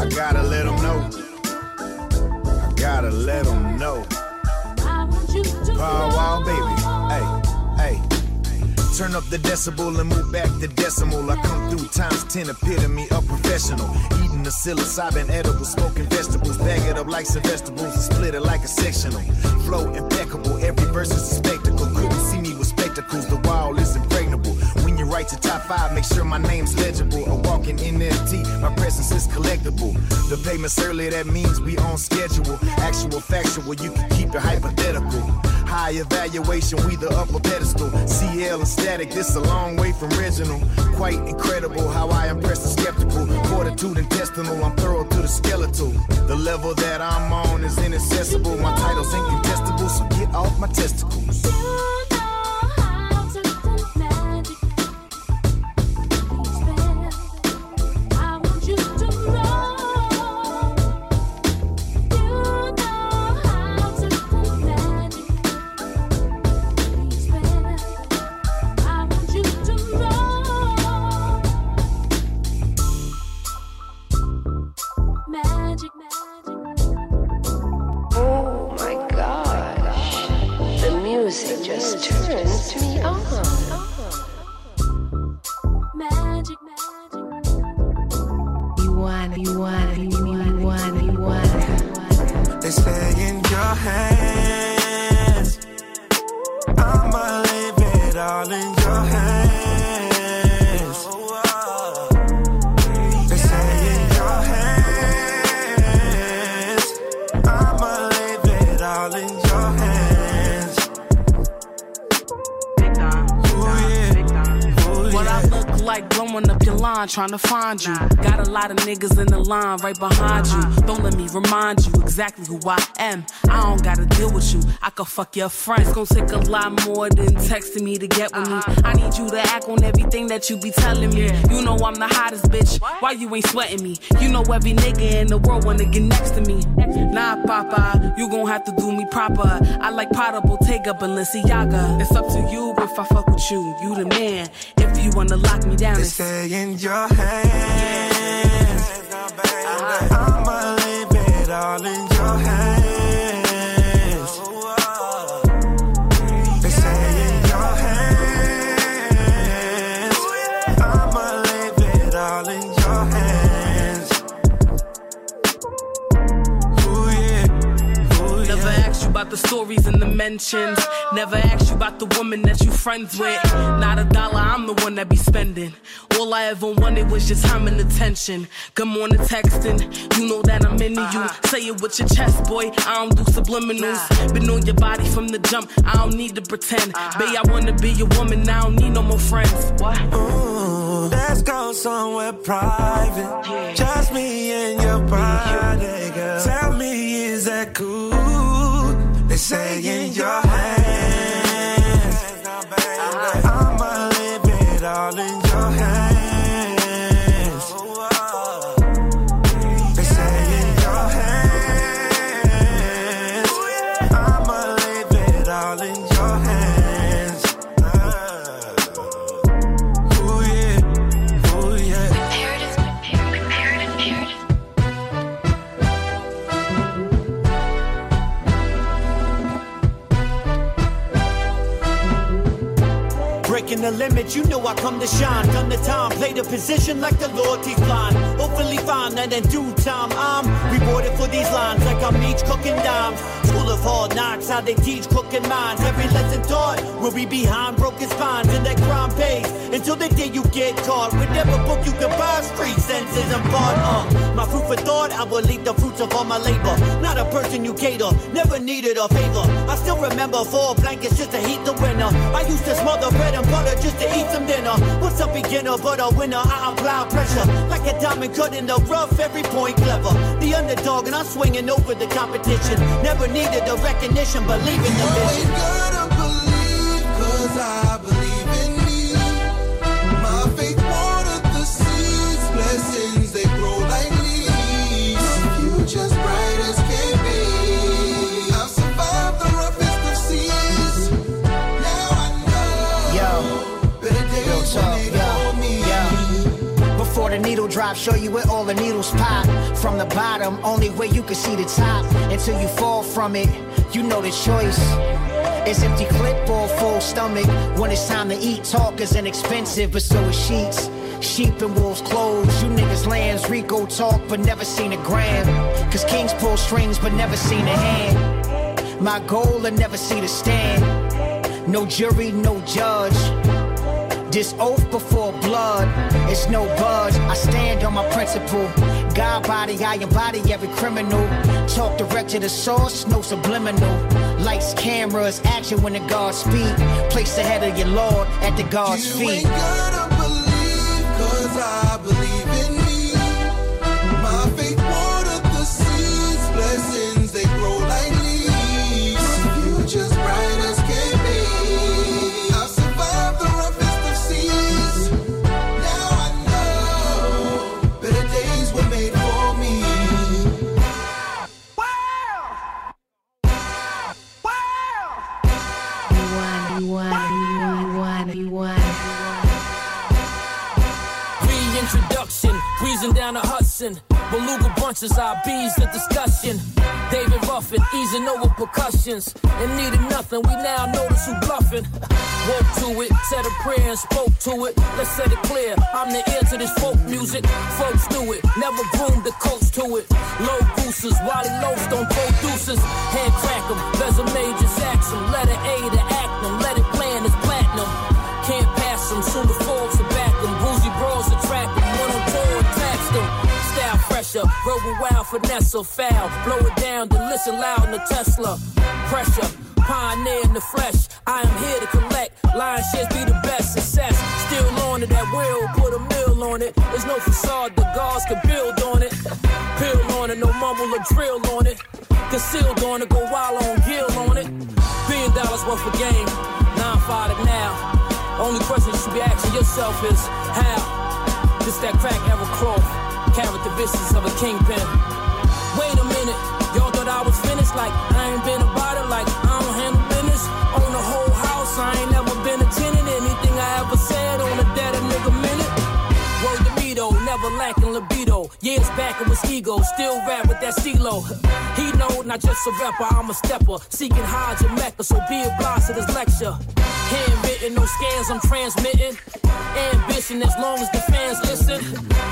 I gotta let Turn up the decibel and move back the decimal. I come through times 10 epitome of professional. Eating the psilocybin edible, smoking vegetables. Bag it up like some vegetables and split it like a sectional. Flow impeccable, every verse is a spectacle. Couldn't see me with spectacles, the impregnable. Your top five, make sure my name's legible. A walking NFT, my presence is collectible. The payment's early, that means we on schedule. Actual factual, you can keep it hypothetical. High evaluation, we the upper pedestal. CL and static, this a long way from original. Quite incredible how I impress the skeptical. Fortitude intestinal, I'm thorough to the skeletal. The level that I'm on is inaccessible. My title's incontestable, so get off my testicles. Trying to find you. Lot of niggas in the line right behind you. Uh-huh. Don't let me remind you exactly who I am. I don't gotta deal with you. I could fuck your friends. It's gonna take a lot more than texting me to get with me. Uh-huh. I need you to act on everything that you be telling me. You know I'm the hottest bitch. Why you ain't sweating me? You know every nigga in the world wanna get next to me. Nah, Papa, you gon' have to do me proper. I like Prada, Bottega, Balenciaga. It's up to you if I fuck with you. You the man. If you wanna lock me down, They it's stay in your hands. I'ma leave it all in your hands. Stories mentions. Never asked you about the woman that you friends with. Not a dollar, I'm the one that be spending. All I ever wanted was your time and attention. Good morning, texting. You know that I'm into you. Uh-huh. Say it with your chest, boy. I don't do subliminals. Been on your body from the jump. I don't need to pretend. Uh-huh. Babe, I wanna be your woman. I don't need no more friends. What? Ooh, let's go somewhere private. Just me and your body, girl. Tell me, is that cool? Say in your hands. I'ma leave it all in The limit, you know I come to shine. Done the time, play the position like the Lord. loyalty's blind. Hopefully find and in due time I'm rewarded for these lines like I'm each cooking dimes. School of hard knocks, how they teach cooking minds. Every lesson taught will be behind broken spines and that crime pays until the day you get caught. Whatever book you can buy, street senses and bought. Uh, my fruit for thought, I will leave the fruits of all my labor. Not a person you cater, never needed a favor. I still remember four blankets just to heat the winter. I used to smother bread and butter just to eat some dinner. What's a beginner but a winner? I apply pressure like a diamond cut in the rough. Every point clever. The underdog and I'm swinging over the competition. Never needed the recognition, believe in the vision. Cause I believe drop, show you where all the needles pop. From the bottom, only way you can see the top. Until you fall from it, you know the choice. It's empty clip or full stomach. When it's time to eat, talk is inexpensive, but so is sheets. Sheep and wolves clothes. You niggas lambs. Rico talk, but never seen a gram. Cause kings pull strings, but never seen a hand. My goal, I never see the stand. No jury, no judge. This oath before blood, it's no budge. I stand on my principle. God body, I embody every criminal. Talk direct to the source, no subliminal. Lights, cameras, action when the gods speak. Place ahead of your Lord at the God's You feet. ain't gotta believe, cause I believe Reintroduction, breezing down the Hudson. Beluga bunches, bees, the discussion. David Ruffin, easing over percussions. And needed nothing, we now notice who bluffing. Woke to it, said a prayer and spoke to it. Let's set it clear, I'm the ear to this folk music. Folks do it, never groomed the coach to it. Low gooses, Wally Lowstone producers. Hand crack 'em, resume just ax 'em. Letter A to act act 'em, let it plan as Fresher, roving wild, finesse or foul. Blow it down, then listen loud in the Tesla. Pressure, pioneer in the flesh. I am here to collect. Lion shares be the best success. Still on it, that will put a mill on it. There's no facade, the guards can build on it. Pill on it, no mumble or drill on it. Concealed on it, go wild on gill on it. Billion dollars worth of game, nine five to now. Only question you should be asking yourself is how? This that crack ever cloth, carrot the of a kingpin. Wait a minute, y'all thought I was finished? Like I ain't been about Years back it was ego, still rap with that CeeLo. He know not just a rapper, I'm a stepper. Seeking and Mecca, so be obliged to this lecture. Handwritten, no scans I'm transmitting. Ambition as long as the fans listen.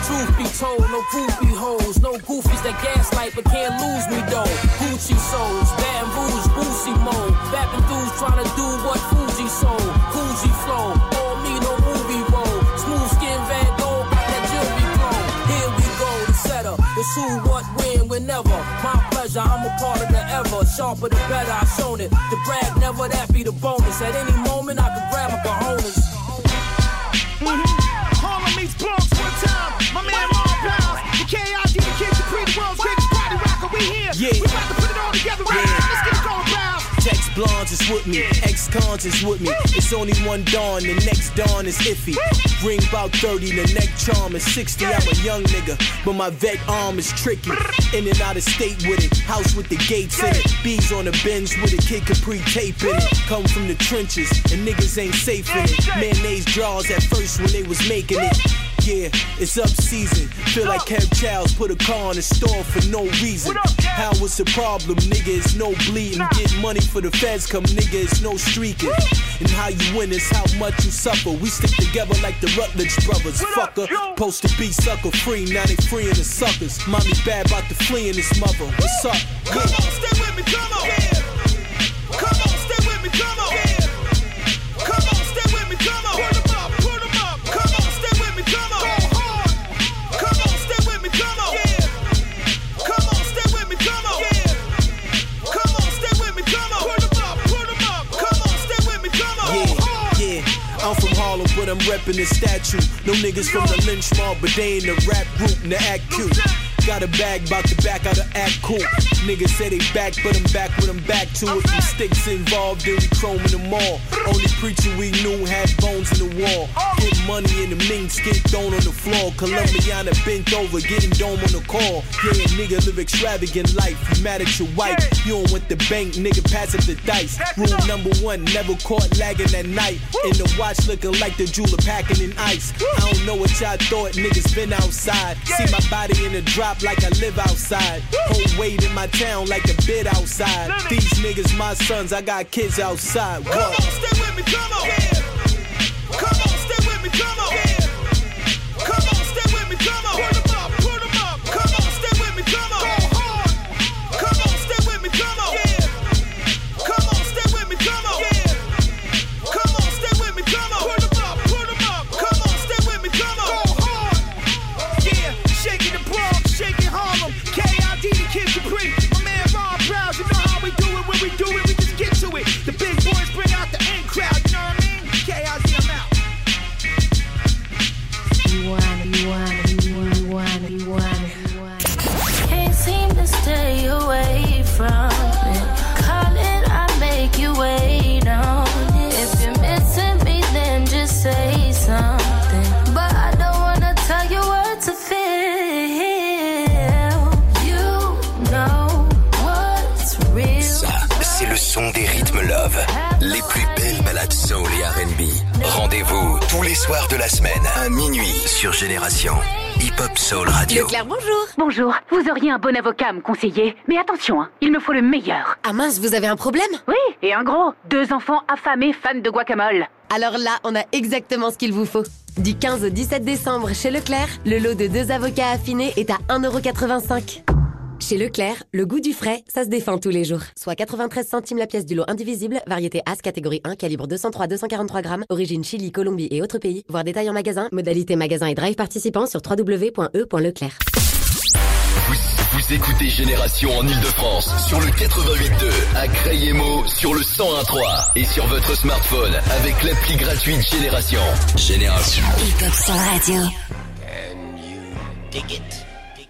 Truth be told, no groupie hoes, no goofies that gaslight but can't lose me though. Gucci souls, Baton Rouge, Boosie mode. Bapping dudes trying to do what Fuji sold. Fuji flow, It's who, what, when, whenever. My pleasure, I'm a part of the ever. Sharper the better, I've shown it. The brag, never that be the bonus. At any moment, I could grab my cojones. Harlem meets Bronx one time. My man Mark Pounds, the KID, the Kid Capri, the world's greatest party rocker. We here. Yeah. We about to blondes is with me, ex cons is with me. It's only one dawn, the next dawn is iffy. Ring about 30, the neck charm is 60. I'm a young nigga, but my vet arm is tricky. In and out of state with it, house with the gates in it. Bees on the bins with a kid Capri tape in it. Come from the trenches, and niggas ain't safe in it. Mayonnaise draws at first when they was making it. Yeah, it's up season. Feel like Kev Childs put a car in the store for no reason. How was the problem, nigga? It's no bleeding. Get money for the feds, come nigga, it's no streaking. And how you win is how much you suffer. We stick together like the Rutledge brothers, fucker. Supposed to be sucker free, now they freeing the suckers. Mommy bad about the flee in this mother. What's up? Come on, stay with me, come on. Come but I'm reppin' the statue. No niggas from the lynch mob, but they in the rap group and the act cute. Got a bag, bout to back out of act cool. Niggas say they back, but I'm back with them back to it. Some sticks involved, then we chroming them all. Only preacher we knew had bones in the wall. Get money in the mink, skin thrown on the floor. Colombiana bent over, getting dome on the call. Yeah, nigga live extravagant life. You mad at your wife, you don't want the bank, nigga pass up the dice. Rule number one, never caught lagging at night. In the watch looking like the jeweler packing in ice. I don't know what y'all thought, niggas been outside. See my body in the drop like I live outside. Whole weight in my town like a bid outside. These niggas my sons, I got kids outside. Come on, stay with me, come on. Sur Génération Hip Hop Soul Radio. Leclerc, bonjour. Bonjour. Vous auriez un bon avocat à me conseiller. Mais attention, hein, il me faut le meilleur. Ah mince, vous avez un problème? Oui, et un gros. Deux enfants affamés fans de guacamole. Alors là, on a exactement ce qu'il vous faut. Du 15 au 17 décembre, chez Leclerc, le lot de deux avocats affinés est à 1,85€. Chez Leclerc, le goût du frais, ça se défend tous les jours. Soit 93 centimes la pièce du lot indivisible, variété As catégorie 1, calibre 203-243 grammes, origine Chili, Colombie et autres pays, voire détail en magasin, modalité magasin et drive participant sur www.e.leclerc. Vous écoutez Génération en Ile-de-France sur le 88.2, à Crayemo sur le 101.3 et sur votre smartphone avec l'appli gratuite Génération. Génération. Radio. Dig it. You want it,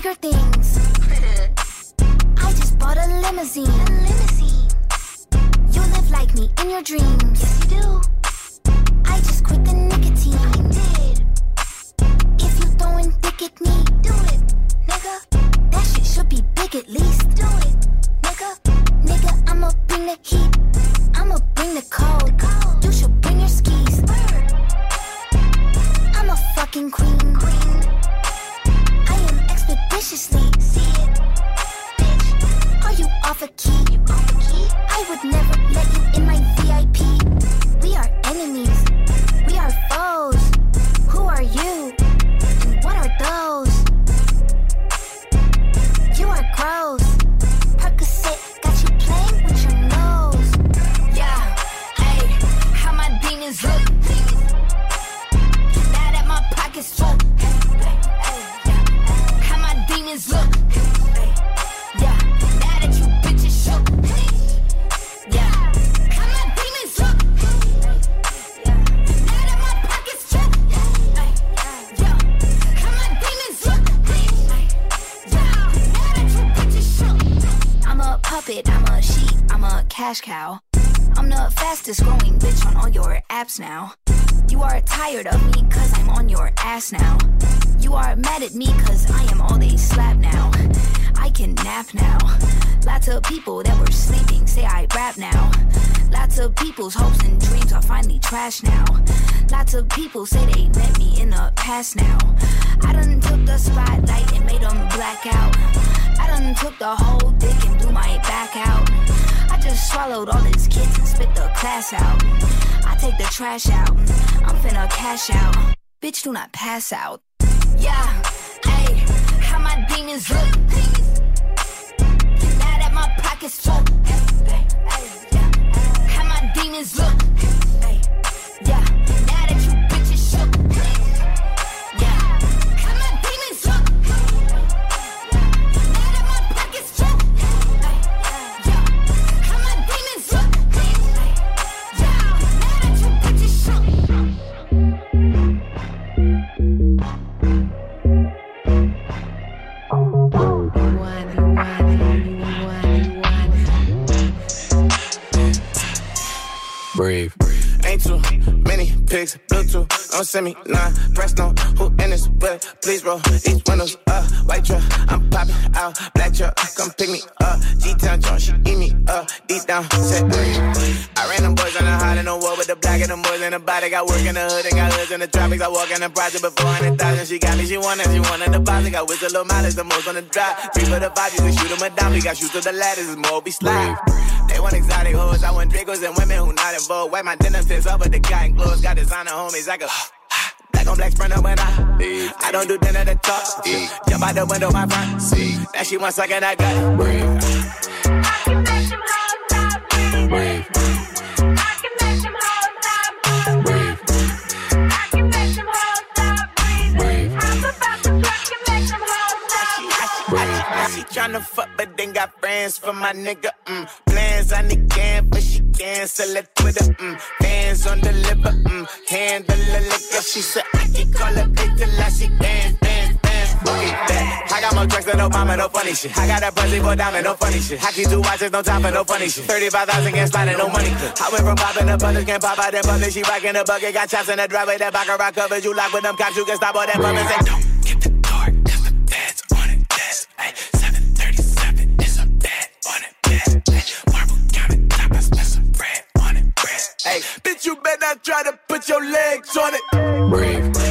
bigger things. I just bought a limousine. Limousine. You live like me in your dreams. Yes, you do. I just quit the nicotine. I did. If you throwing dick at me, do it, nigga. That shit should be big at least. Do it, nigga. Nigga, I'ma bring the heat. I'ma bring the cold. You should bring your skis. I'm a fucking queen. Am it, bitch. Are you off a key? I would never let you in my VIP. We are now. You are tired of me cause I'm on your ass now. You are mad at me cause I am all they slap now. I can nap now. Lots of people that were sleeping say I rap now. Lots of people's hopes and dreams are finally trash now. Lots of people say they met me in the past now. I done took the spotlight and made them black out. I done took the whole dick and blew my back out. I just swallowed all these kids and spit the class out. I take the trash out. I'm finna cash out. Bitch, do not pass out. Yeah, hey, how my demons look. Now that my pockets full. Look. Hey, yeah, Brave. Ain't too many pigs. pics, Bluetooth, don't send me none. Press no, who in this but please roll these windows up. White truck, I'm popping out. Black truck, come pick me up. G-Town joint, she eat me up. Deep down, set I ran them boys on the hot in the war with the black and the boys in the body. Got work in the hood and got hoods in the tropics. I walk in the project before 100,000. She got me, she wanted, she wanted the deposit. Got whistle little mileage, the most on the drive. Three for the five, can shoot them a down. We got shoot to the ladders, it's more we slide. They want exotic hoes, I want Dracos and women who not involved. Wipe my denim fits up with the cotton clothes. Got designer homies, I go. Black on black sprinter when I I don't do dinner to talk. Jump out the window, my front. See. Now she wants suck in that gut. Now she tryna fuck, but then got friends for my nigga. Mm. Plans on the can, but she cancel it Twitter. Mm. Fans on the liver, mm. handle the liquor. She said I can call her bitch till I she dance, dance, dance. Boogie back. I got more drugs than Obama, no funny shit. I got a pussy for diamond, no funny shit. I keep two watches, no time for no funny shit. 35,000 can't slide no money. I went from popping the buttons, can't pop out that buttons. She rockin' the bucket, got chops in the driveway. That back rock covered you lock with them cops. You can stop all that. Say, don't get the door, cause the bed's on it. Desk, ay, on it. Bed, ay, marble countertop, I spent some bread on it. Bread, ay, bitch, you better not try to put your legs on it. Brave.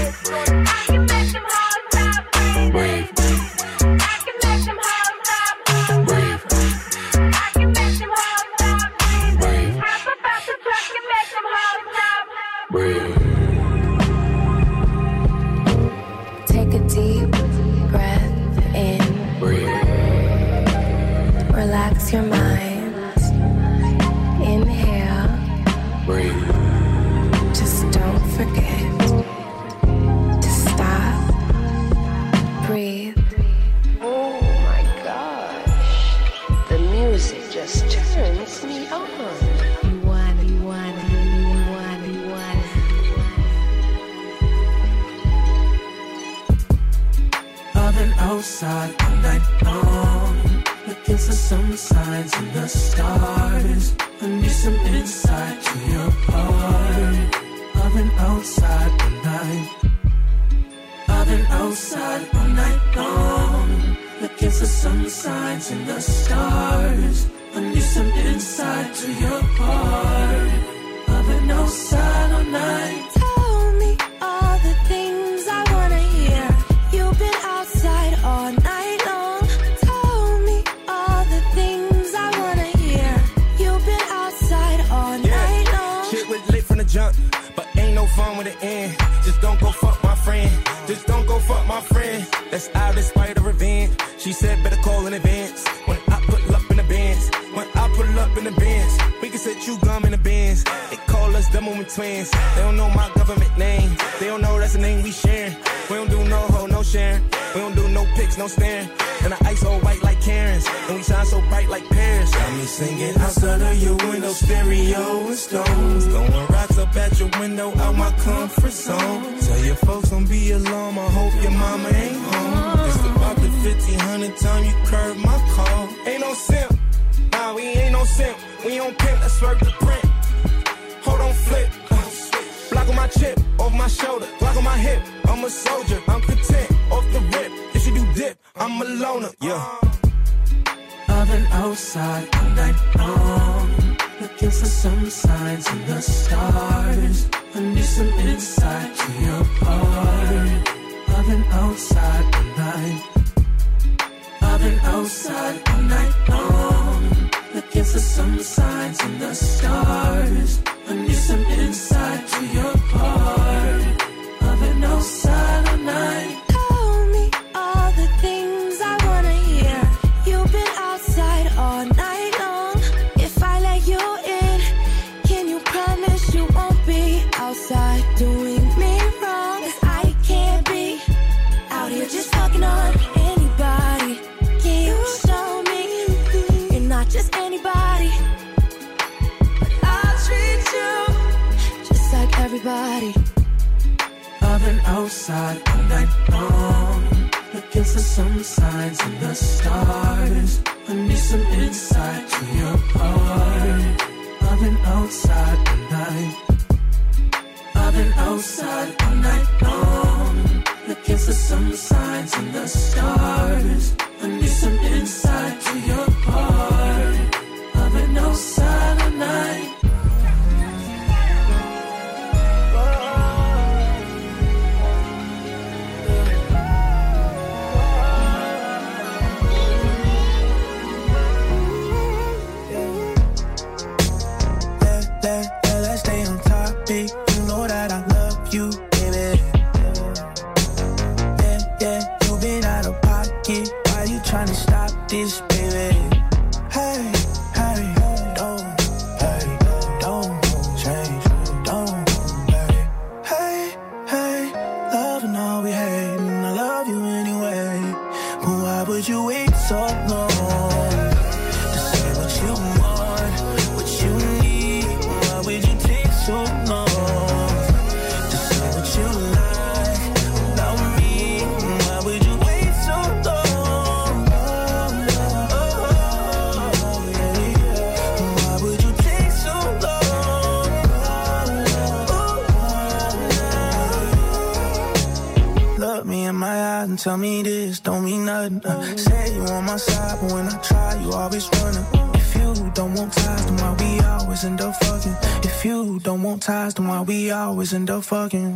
was in the fucking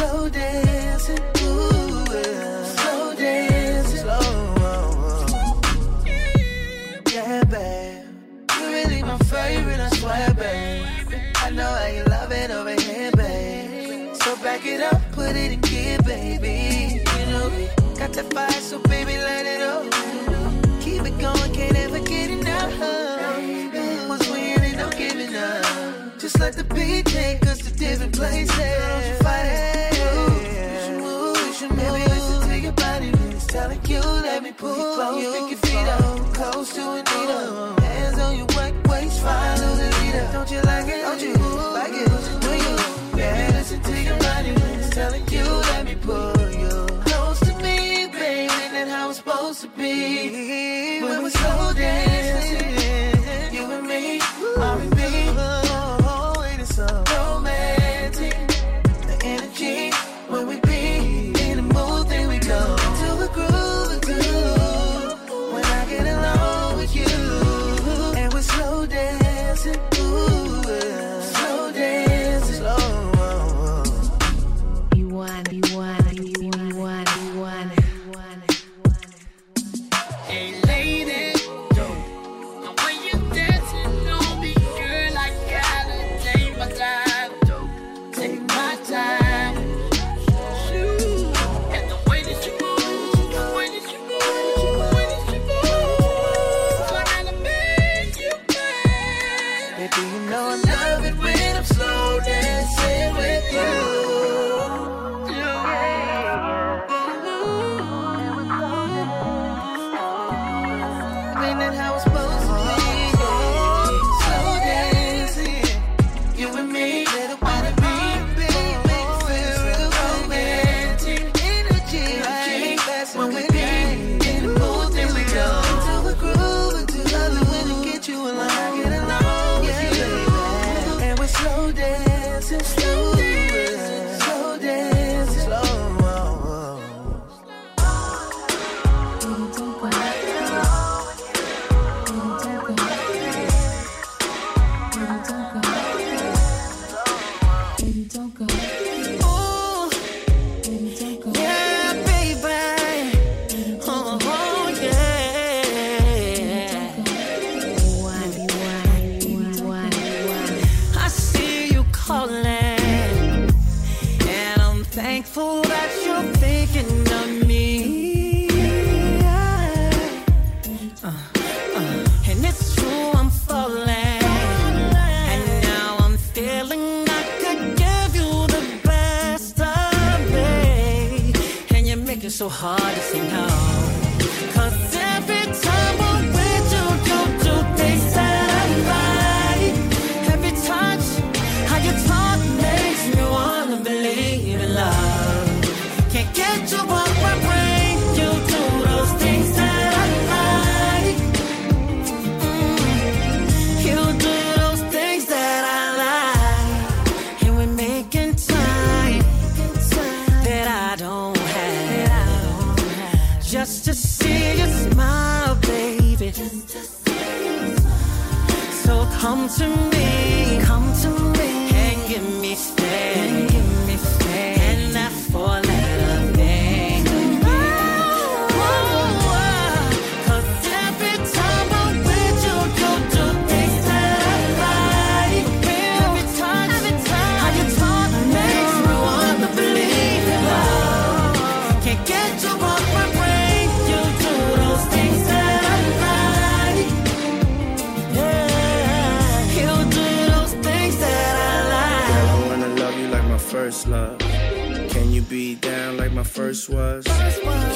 Slow dancing, ooh, slow dancing, Yeah, babe, you really my favorite, I swear, babe. I know how you love it over here, babe. So back it up, put it in gear, baby. You know got that fire, so baby, light it up. Keep it going, can't ever get enough. Once we in no giving up. Just let the beat take us to different places. you, let me pull you. Pick your feet up, close to a needle. Hands on your butt, waist, fine, follow the leader. Don't you like it? Don't you like it? Do you? Yeah, listen to your body when it's telling you, let me pull you. Close to me, baby, That how it's supposed to be. hard to see just to see you smile, baby. So come to me, come to me, and give me space. like my first was?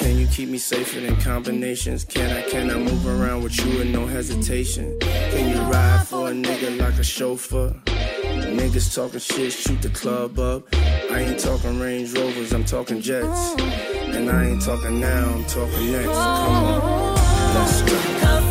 Can you keep me safer than combinations? Can I, can I move around with you with no hesitation? Can you ride for a nigga like a chauffeur? Niggas talking shit, shoot the club up. I ain't talking Range Rovers, I'm talking Jets. And I ain't talking now, I'm talking next. Come on, let's go.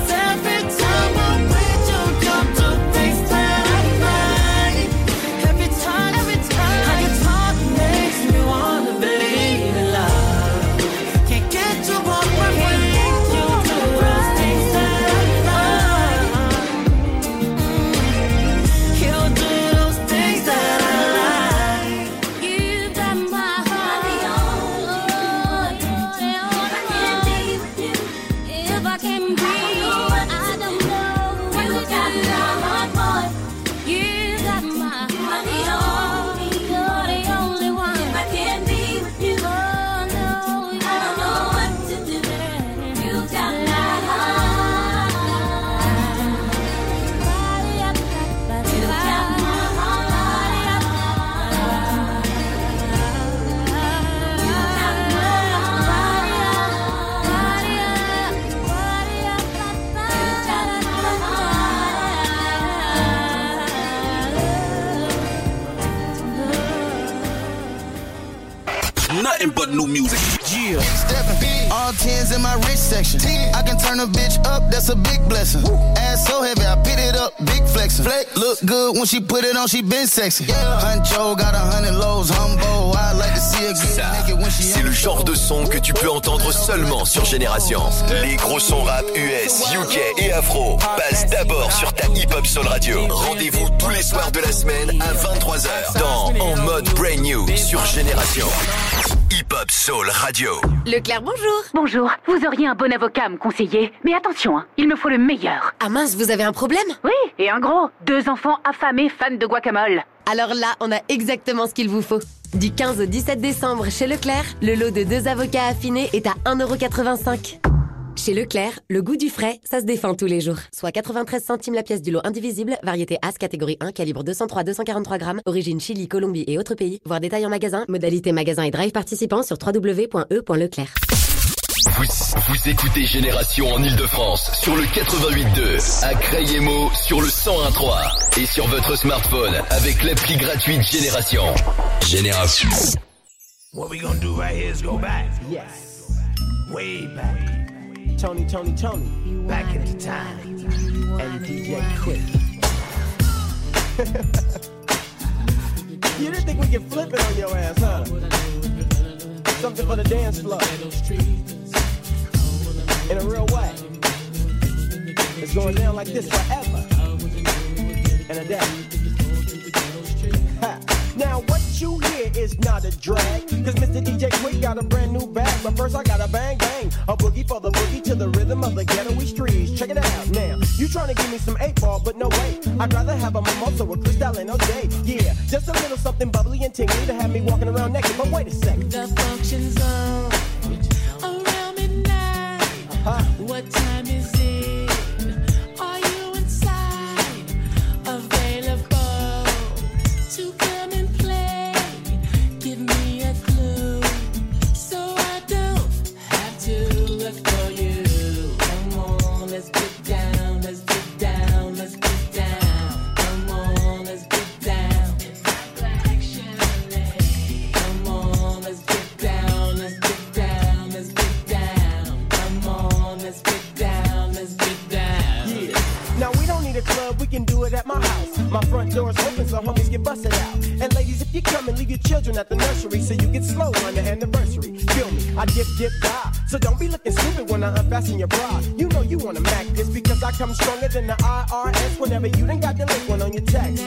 Section. I can turn a bitch up, that's a big blessing. Ass so heavy, I pit it up, big flexing. Look good when she put it on, she been sexy. Huncho got a hundred lows, humble. I like to see her get naked when she C'est le genre de son que tu peux entendre seulement sur Génération. Les gros sons rap US, UK et afro passent d'abord sur ta hip hop soul radio. Rendez-vous tous les soirs de la semaine à 23h dans En mode Brand New sur Génération. Hip hop soul radio. Leclerc, bonjour. Bonjour. Vous auriez un bon avocat à me conseiller. Mais attention, hein, il me faut le meilleur. Ah mince, vous avez un problème? Oui, et un gros. Deux enfants affamés fans de guacamole. Alors là, on a exactement ce qu'il vous faut. Du 15 au 17 décembre, chez Leclerc, le lot de deux avocats affinés est à 1,85€. Chez Leclerc, le goût du frais, ça se défend tous les jours. Soit 93 centimes la pièce du lot indivisible, variété As catégorie 1, calibre 203-243 grammes, origine Chili, Colombie et autres pays. Voir détail en magasin, modalité magasin et drive participant sur www.e.leclerc. Vous, vous écoutez Génération en Ile-de-France sur le 88.2, à Crayemo sur le 101.3 et sur votre smartphone avec l'appli gratuite Génération. Génération. What we gonna do right here is go back. Yes. Way back. Tony, Tony, Tony. Back into time. And DJ Quik. you didn't think we could flip it on your ass, huh? Something for the dance floor. In a real way. It's going down like this forever. And a day. Not a drag. Cause Mr. DJ Quik got a brand new bag. But first I got a bang bang. A boogie for the boogie to the rhythm of the ghetto streets Check it out now. You trying to give me some 8 ball but no way. I'd rather have a mimosa with Cristal and OJ Yeah, just a little something bubbly and tingly To have me walking around naked. But wait a second. The function's on dip, die. So don't be looking stupid when I unfasten your bra. You know you wanna mac this because I come stronger than the IRS whenever you done got the link one on your text.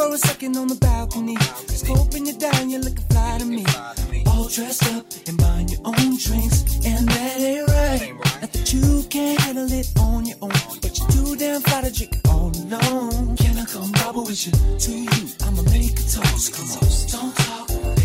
for a second on the balcony. Scoping you down, you're looking fly to me. All dressed up and buying your own drinks, and that ain't right. Not that you can't handle it on your own, but you're too damn fly to drink all alone. Can I come bobble with you? To you, I'ma make a toast. Come on, don't talk.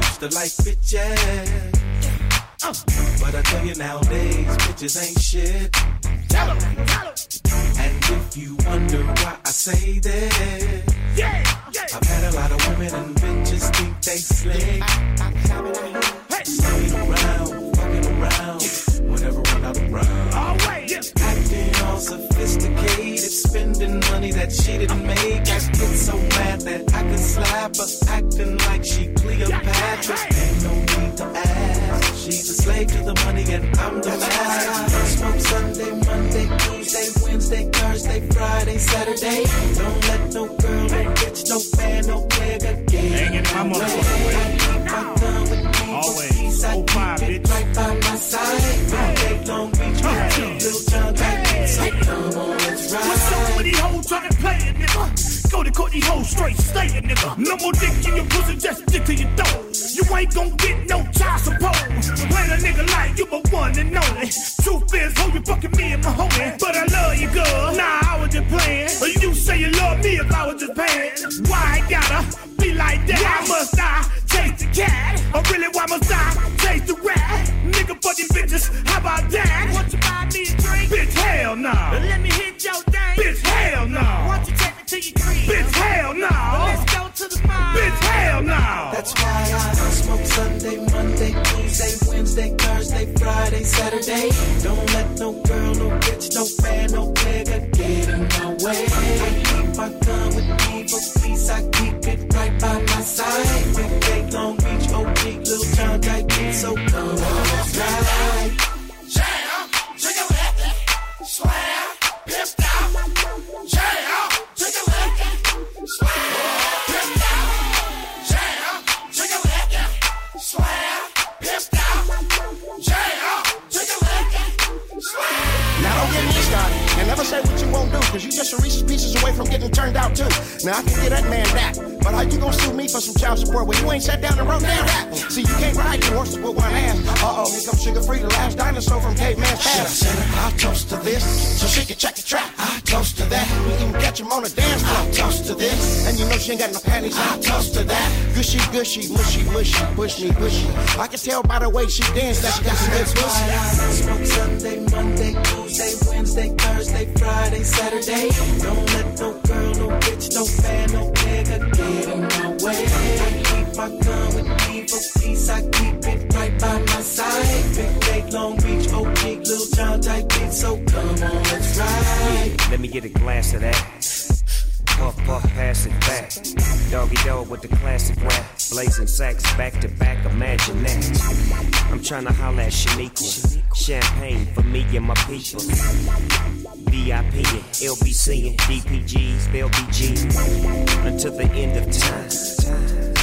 Used to like bitches. Uh, but I tell you nowadays, bitches ain't shit. Tell him, tell him. And if you wonder why I say that, Yeah, yeah. I've had a lot of women and bitches think they slick. Staying around, fucking around, whenever I'm not around. Always, yeah. Acting all sophisticated, spending money that she didn't make. I get so mad that I could slap her, acting like she Cleopatra. Ain't no need to ask. She's a slave to the money and I'm the master. Smoke Sunday, Monday, Tuesday, Wednesday, Thursday, Friday, Saturday. Don't let no girl, no bitch, no fan, no nigga get getting my way. I keep my gun with me, Always. I Oh, five, keep it bitch. right by my side. All day, Long Beach, Little John, so come on, let's ride. What's up with these hoes trying to play it, nigga? Go to court, these hoes straight, stay it, nigga. No more dick in your pussy, just stick to your door. You ain't gon' get no child support. When a nigga like you, but one and only. Truth is, ho, you fucking me and my homie. But I love you, girl. Nah, I was just playing. You say you love me if I was just paying. Why I gotta be like that? Why must I chase the cat? Or really, why must I chase the rat? Nigga, these bitches, how about that? Want you buy me a drink? Bitch, hell no. Let me hit your thing. Bitch, hell no. Want you to your crib? Bitch, hell no. Let's go to the mall. Bitch, hell no. That's why I smoke Sunday, Monday, Tuesday, Wednesday, Thursday, Friday, Saturday. Don't let no girl, no bitch, no fan, no nigga get in my way. I keep my gun with me for peace. I keep it right by my side. Big Bay, Long Beach, OG, Little John, Dyke, Beat, so come on, let's ride. Jam, jiggle it, slam, pimped Now don't get me started. And never say what you won't do, cause you just a Reese's pieces away from getting turned out too. Now I can get that man that. But how you gonna sue me for some child support when you ain't sat down and wrote down that? See, you can't ride your horses with one hand. Uh oh, here comes Suga Free, the last dinosaur from caveman's past. I toast to this, so she can check the trap. I toast to that. We even catch him on the dance floor. I toast to this. And you know she ain't got no panties. I toast to that. Gushy, gushy, mushy, mushy, push me, pushy. I can tell by the way she dance that she got some good pussy. Smoke Sunday, Monday, Tuesday, Wednesday, Thursday, Friday, Saturday. Don't let no girl, no bitch, no fan, no nigga get in my way. I keep my gun with me for peace. I keep it right by my side. Big Bay, Long Beach, OG, Little John, Beat, so come on, let's ride. Let me get a glass of that. Puff, puff, pass it back. Doggy dog with the classic rap. Blazing sacks back to back, imagine that. I'm trying to holla at Shaniqua. Champagne for me and my people. VIP and LBC and DPGs, they'll be G until the end of time.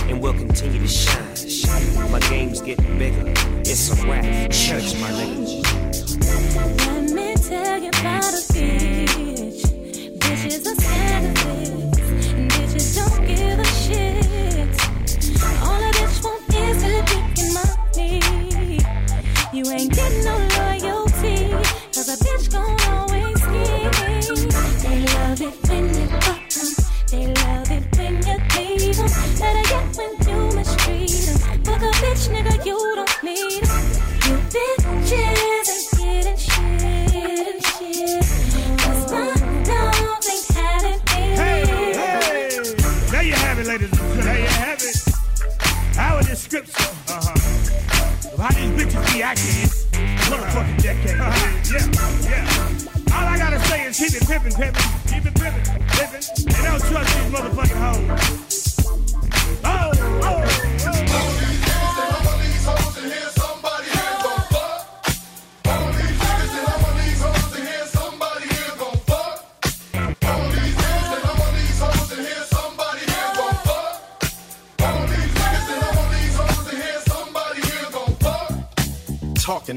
And we'll continue to shine. My game's getting bigger. It's a rap. Church, my nigga. Let me tell you about a bitch. Bitches are scandalous, You ain't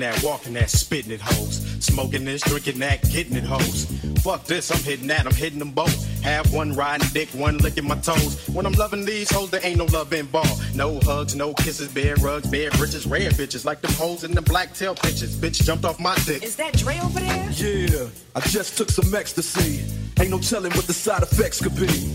talking that, walking that, spitting it hoes. Smoking this, drinking that, getting it hoes. Fuck this, I'm hitting that, I'm hitting them both. Have one riding dick, one licking my toes. When I'm loving these hoes, there ain't no love involved. No hugs, no kisses, bare rugs, bare britches, rare bitches like them hoes in the black tail pictures. Bitch jumped off my dick. Is that Dre over there? Yeah, I just took some ecstasy. Ain't no telling what the side effects could be.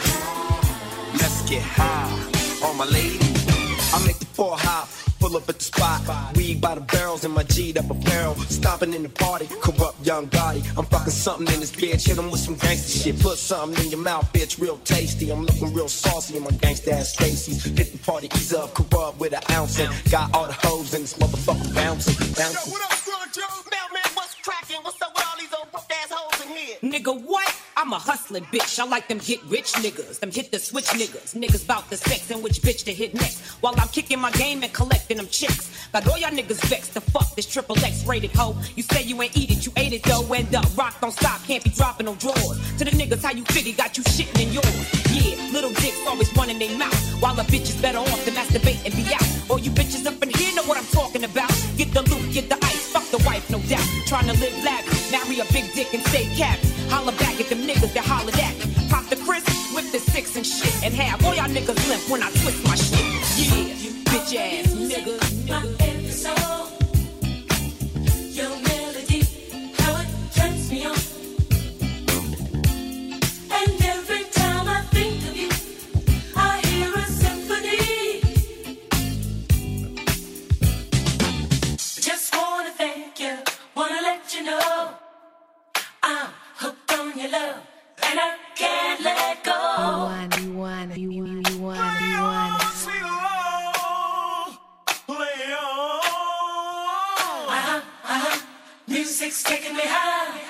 Get high. All my ladies, I make the four hop. Pull up at the spot, weed by the barrels in my G'd up apparel. Stomping in the party, corrupt young body. I'm fucking something in this bitch, hit 'em with some gangster shit. Put something in your mouth, bitch, real tasty. I'm looking real saucy in my gangsta ass Stacy's. Hit the party, ease up, corrupt with an ounce. And got all the hoes in this motherfucker bouncing, bouncing. Nigga, what? I'm a hustling bitch. I like them get rich niggas, them hit the switch niggas. Niggas bout the sex and which bitch to hit next. While I'm kicking my game and collecting them chicks. Got all y'all niggas vexed to fuck this triple X rated hoe. You say you ain't eat it, you ate it though. End up, rock don't stop, can't be dropping no drawers. To the niggas, how you figure got you shitting in yours. Yeah, little dicks always running their mouth. While the bitch is better off to masturbate and be out. All you bitches up in here know what I'm talking about. Get the loot, get the ice, fuck the wife, no doubt. Trying to live lavish, marry a big dick and stay cabbage. Holla back at them niggas that hollered at me. Pop the crisp, whip the six and shit. And have all y'all niggas limp when I twist my shit. Yeah, bitch ass nigga. Your Want, you want, you want, you want. Uh-huh, uh-huh. Music's taking me high.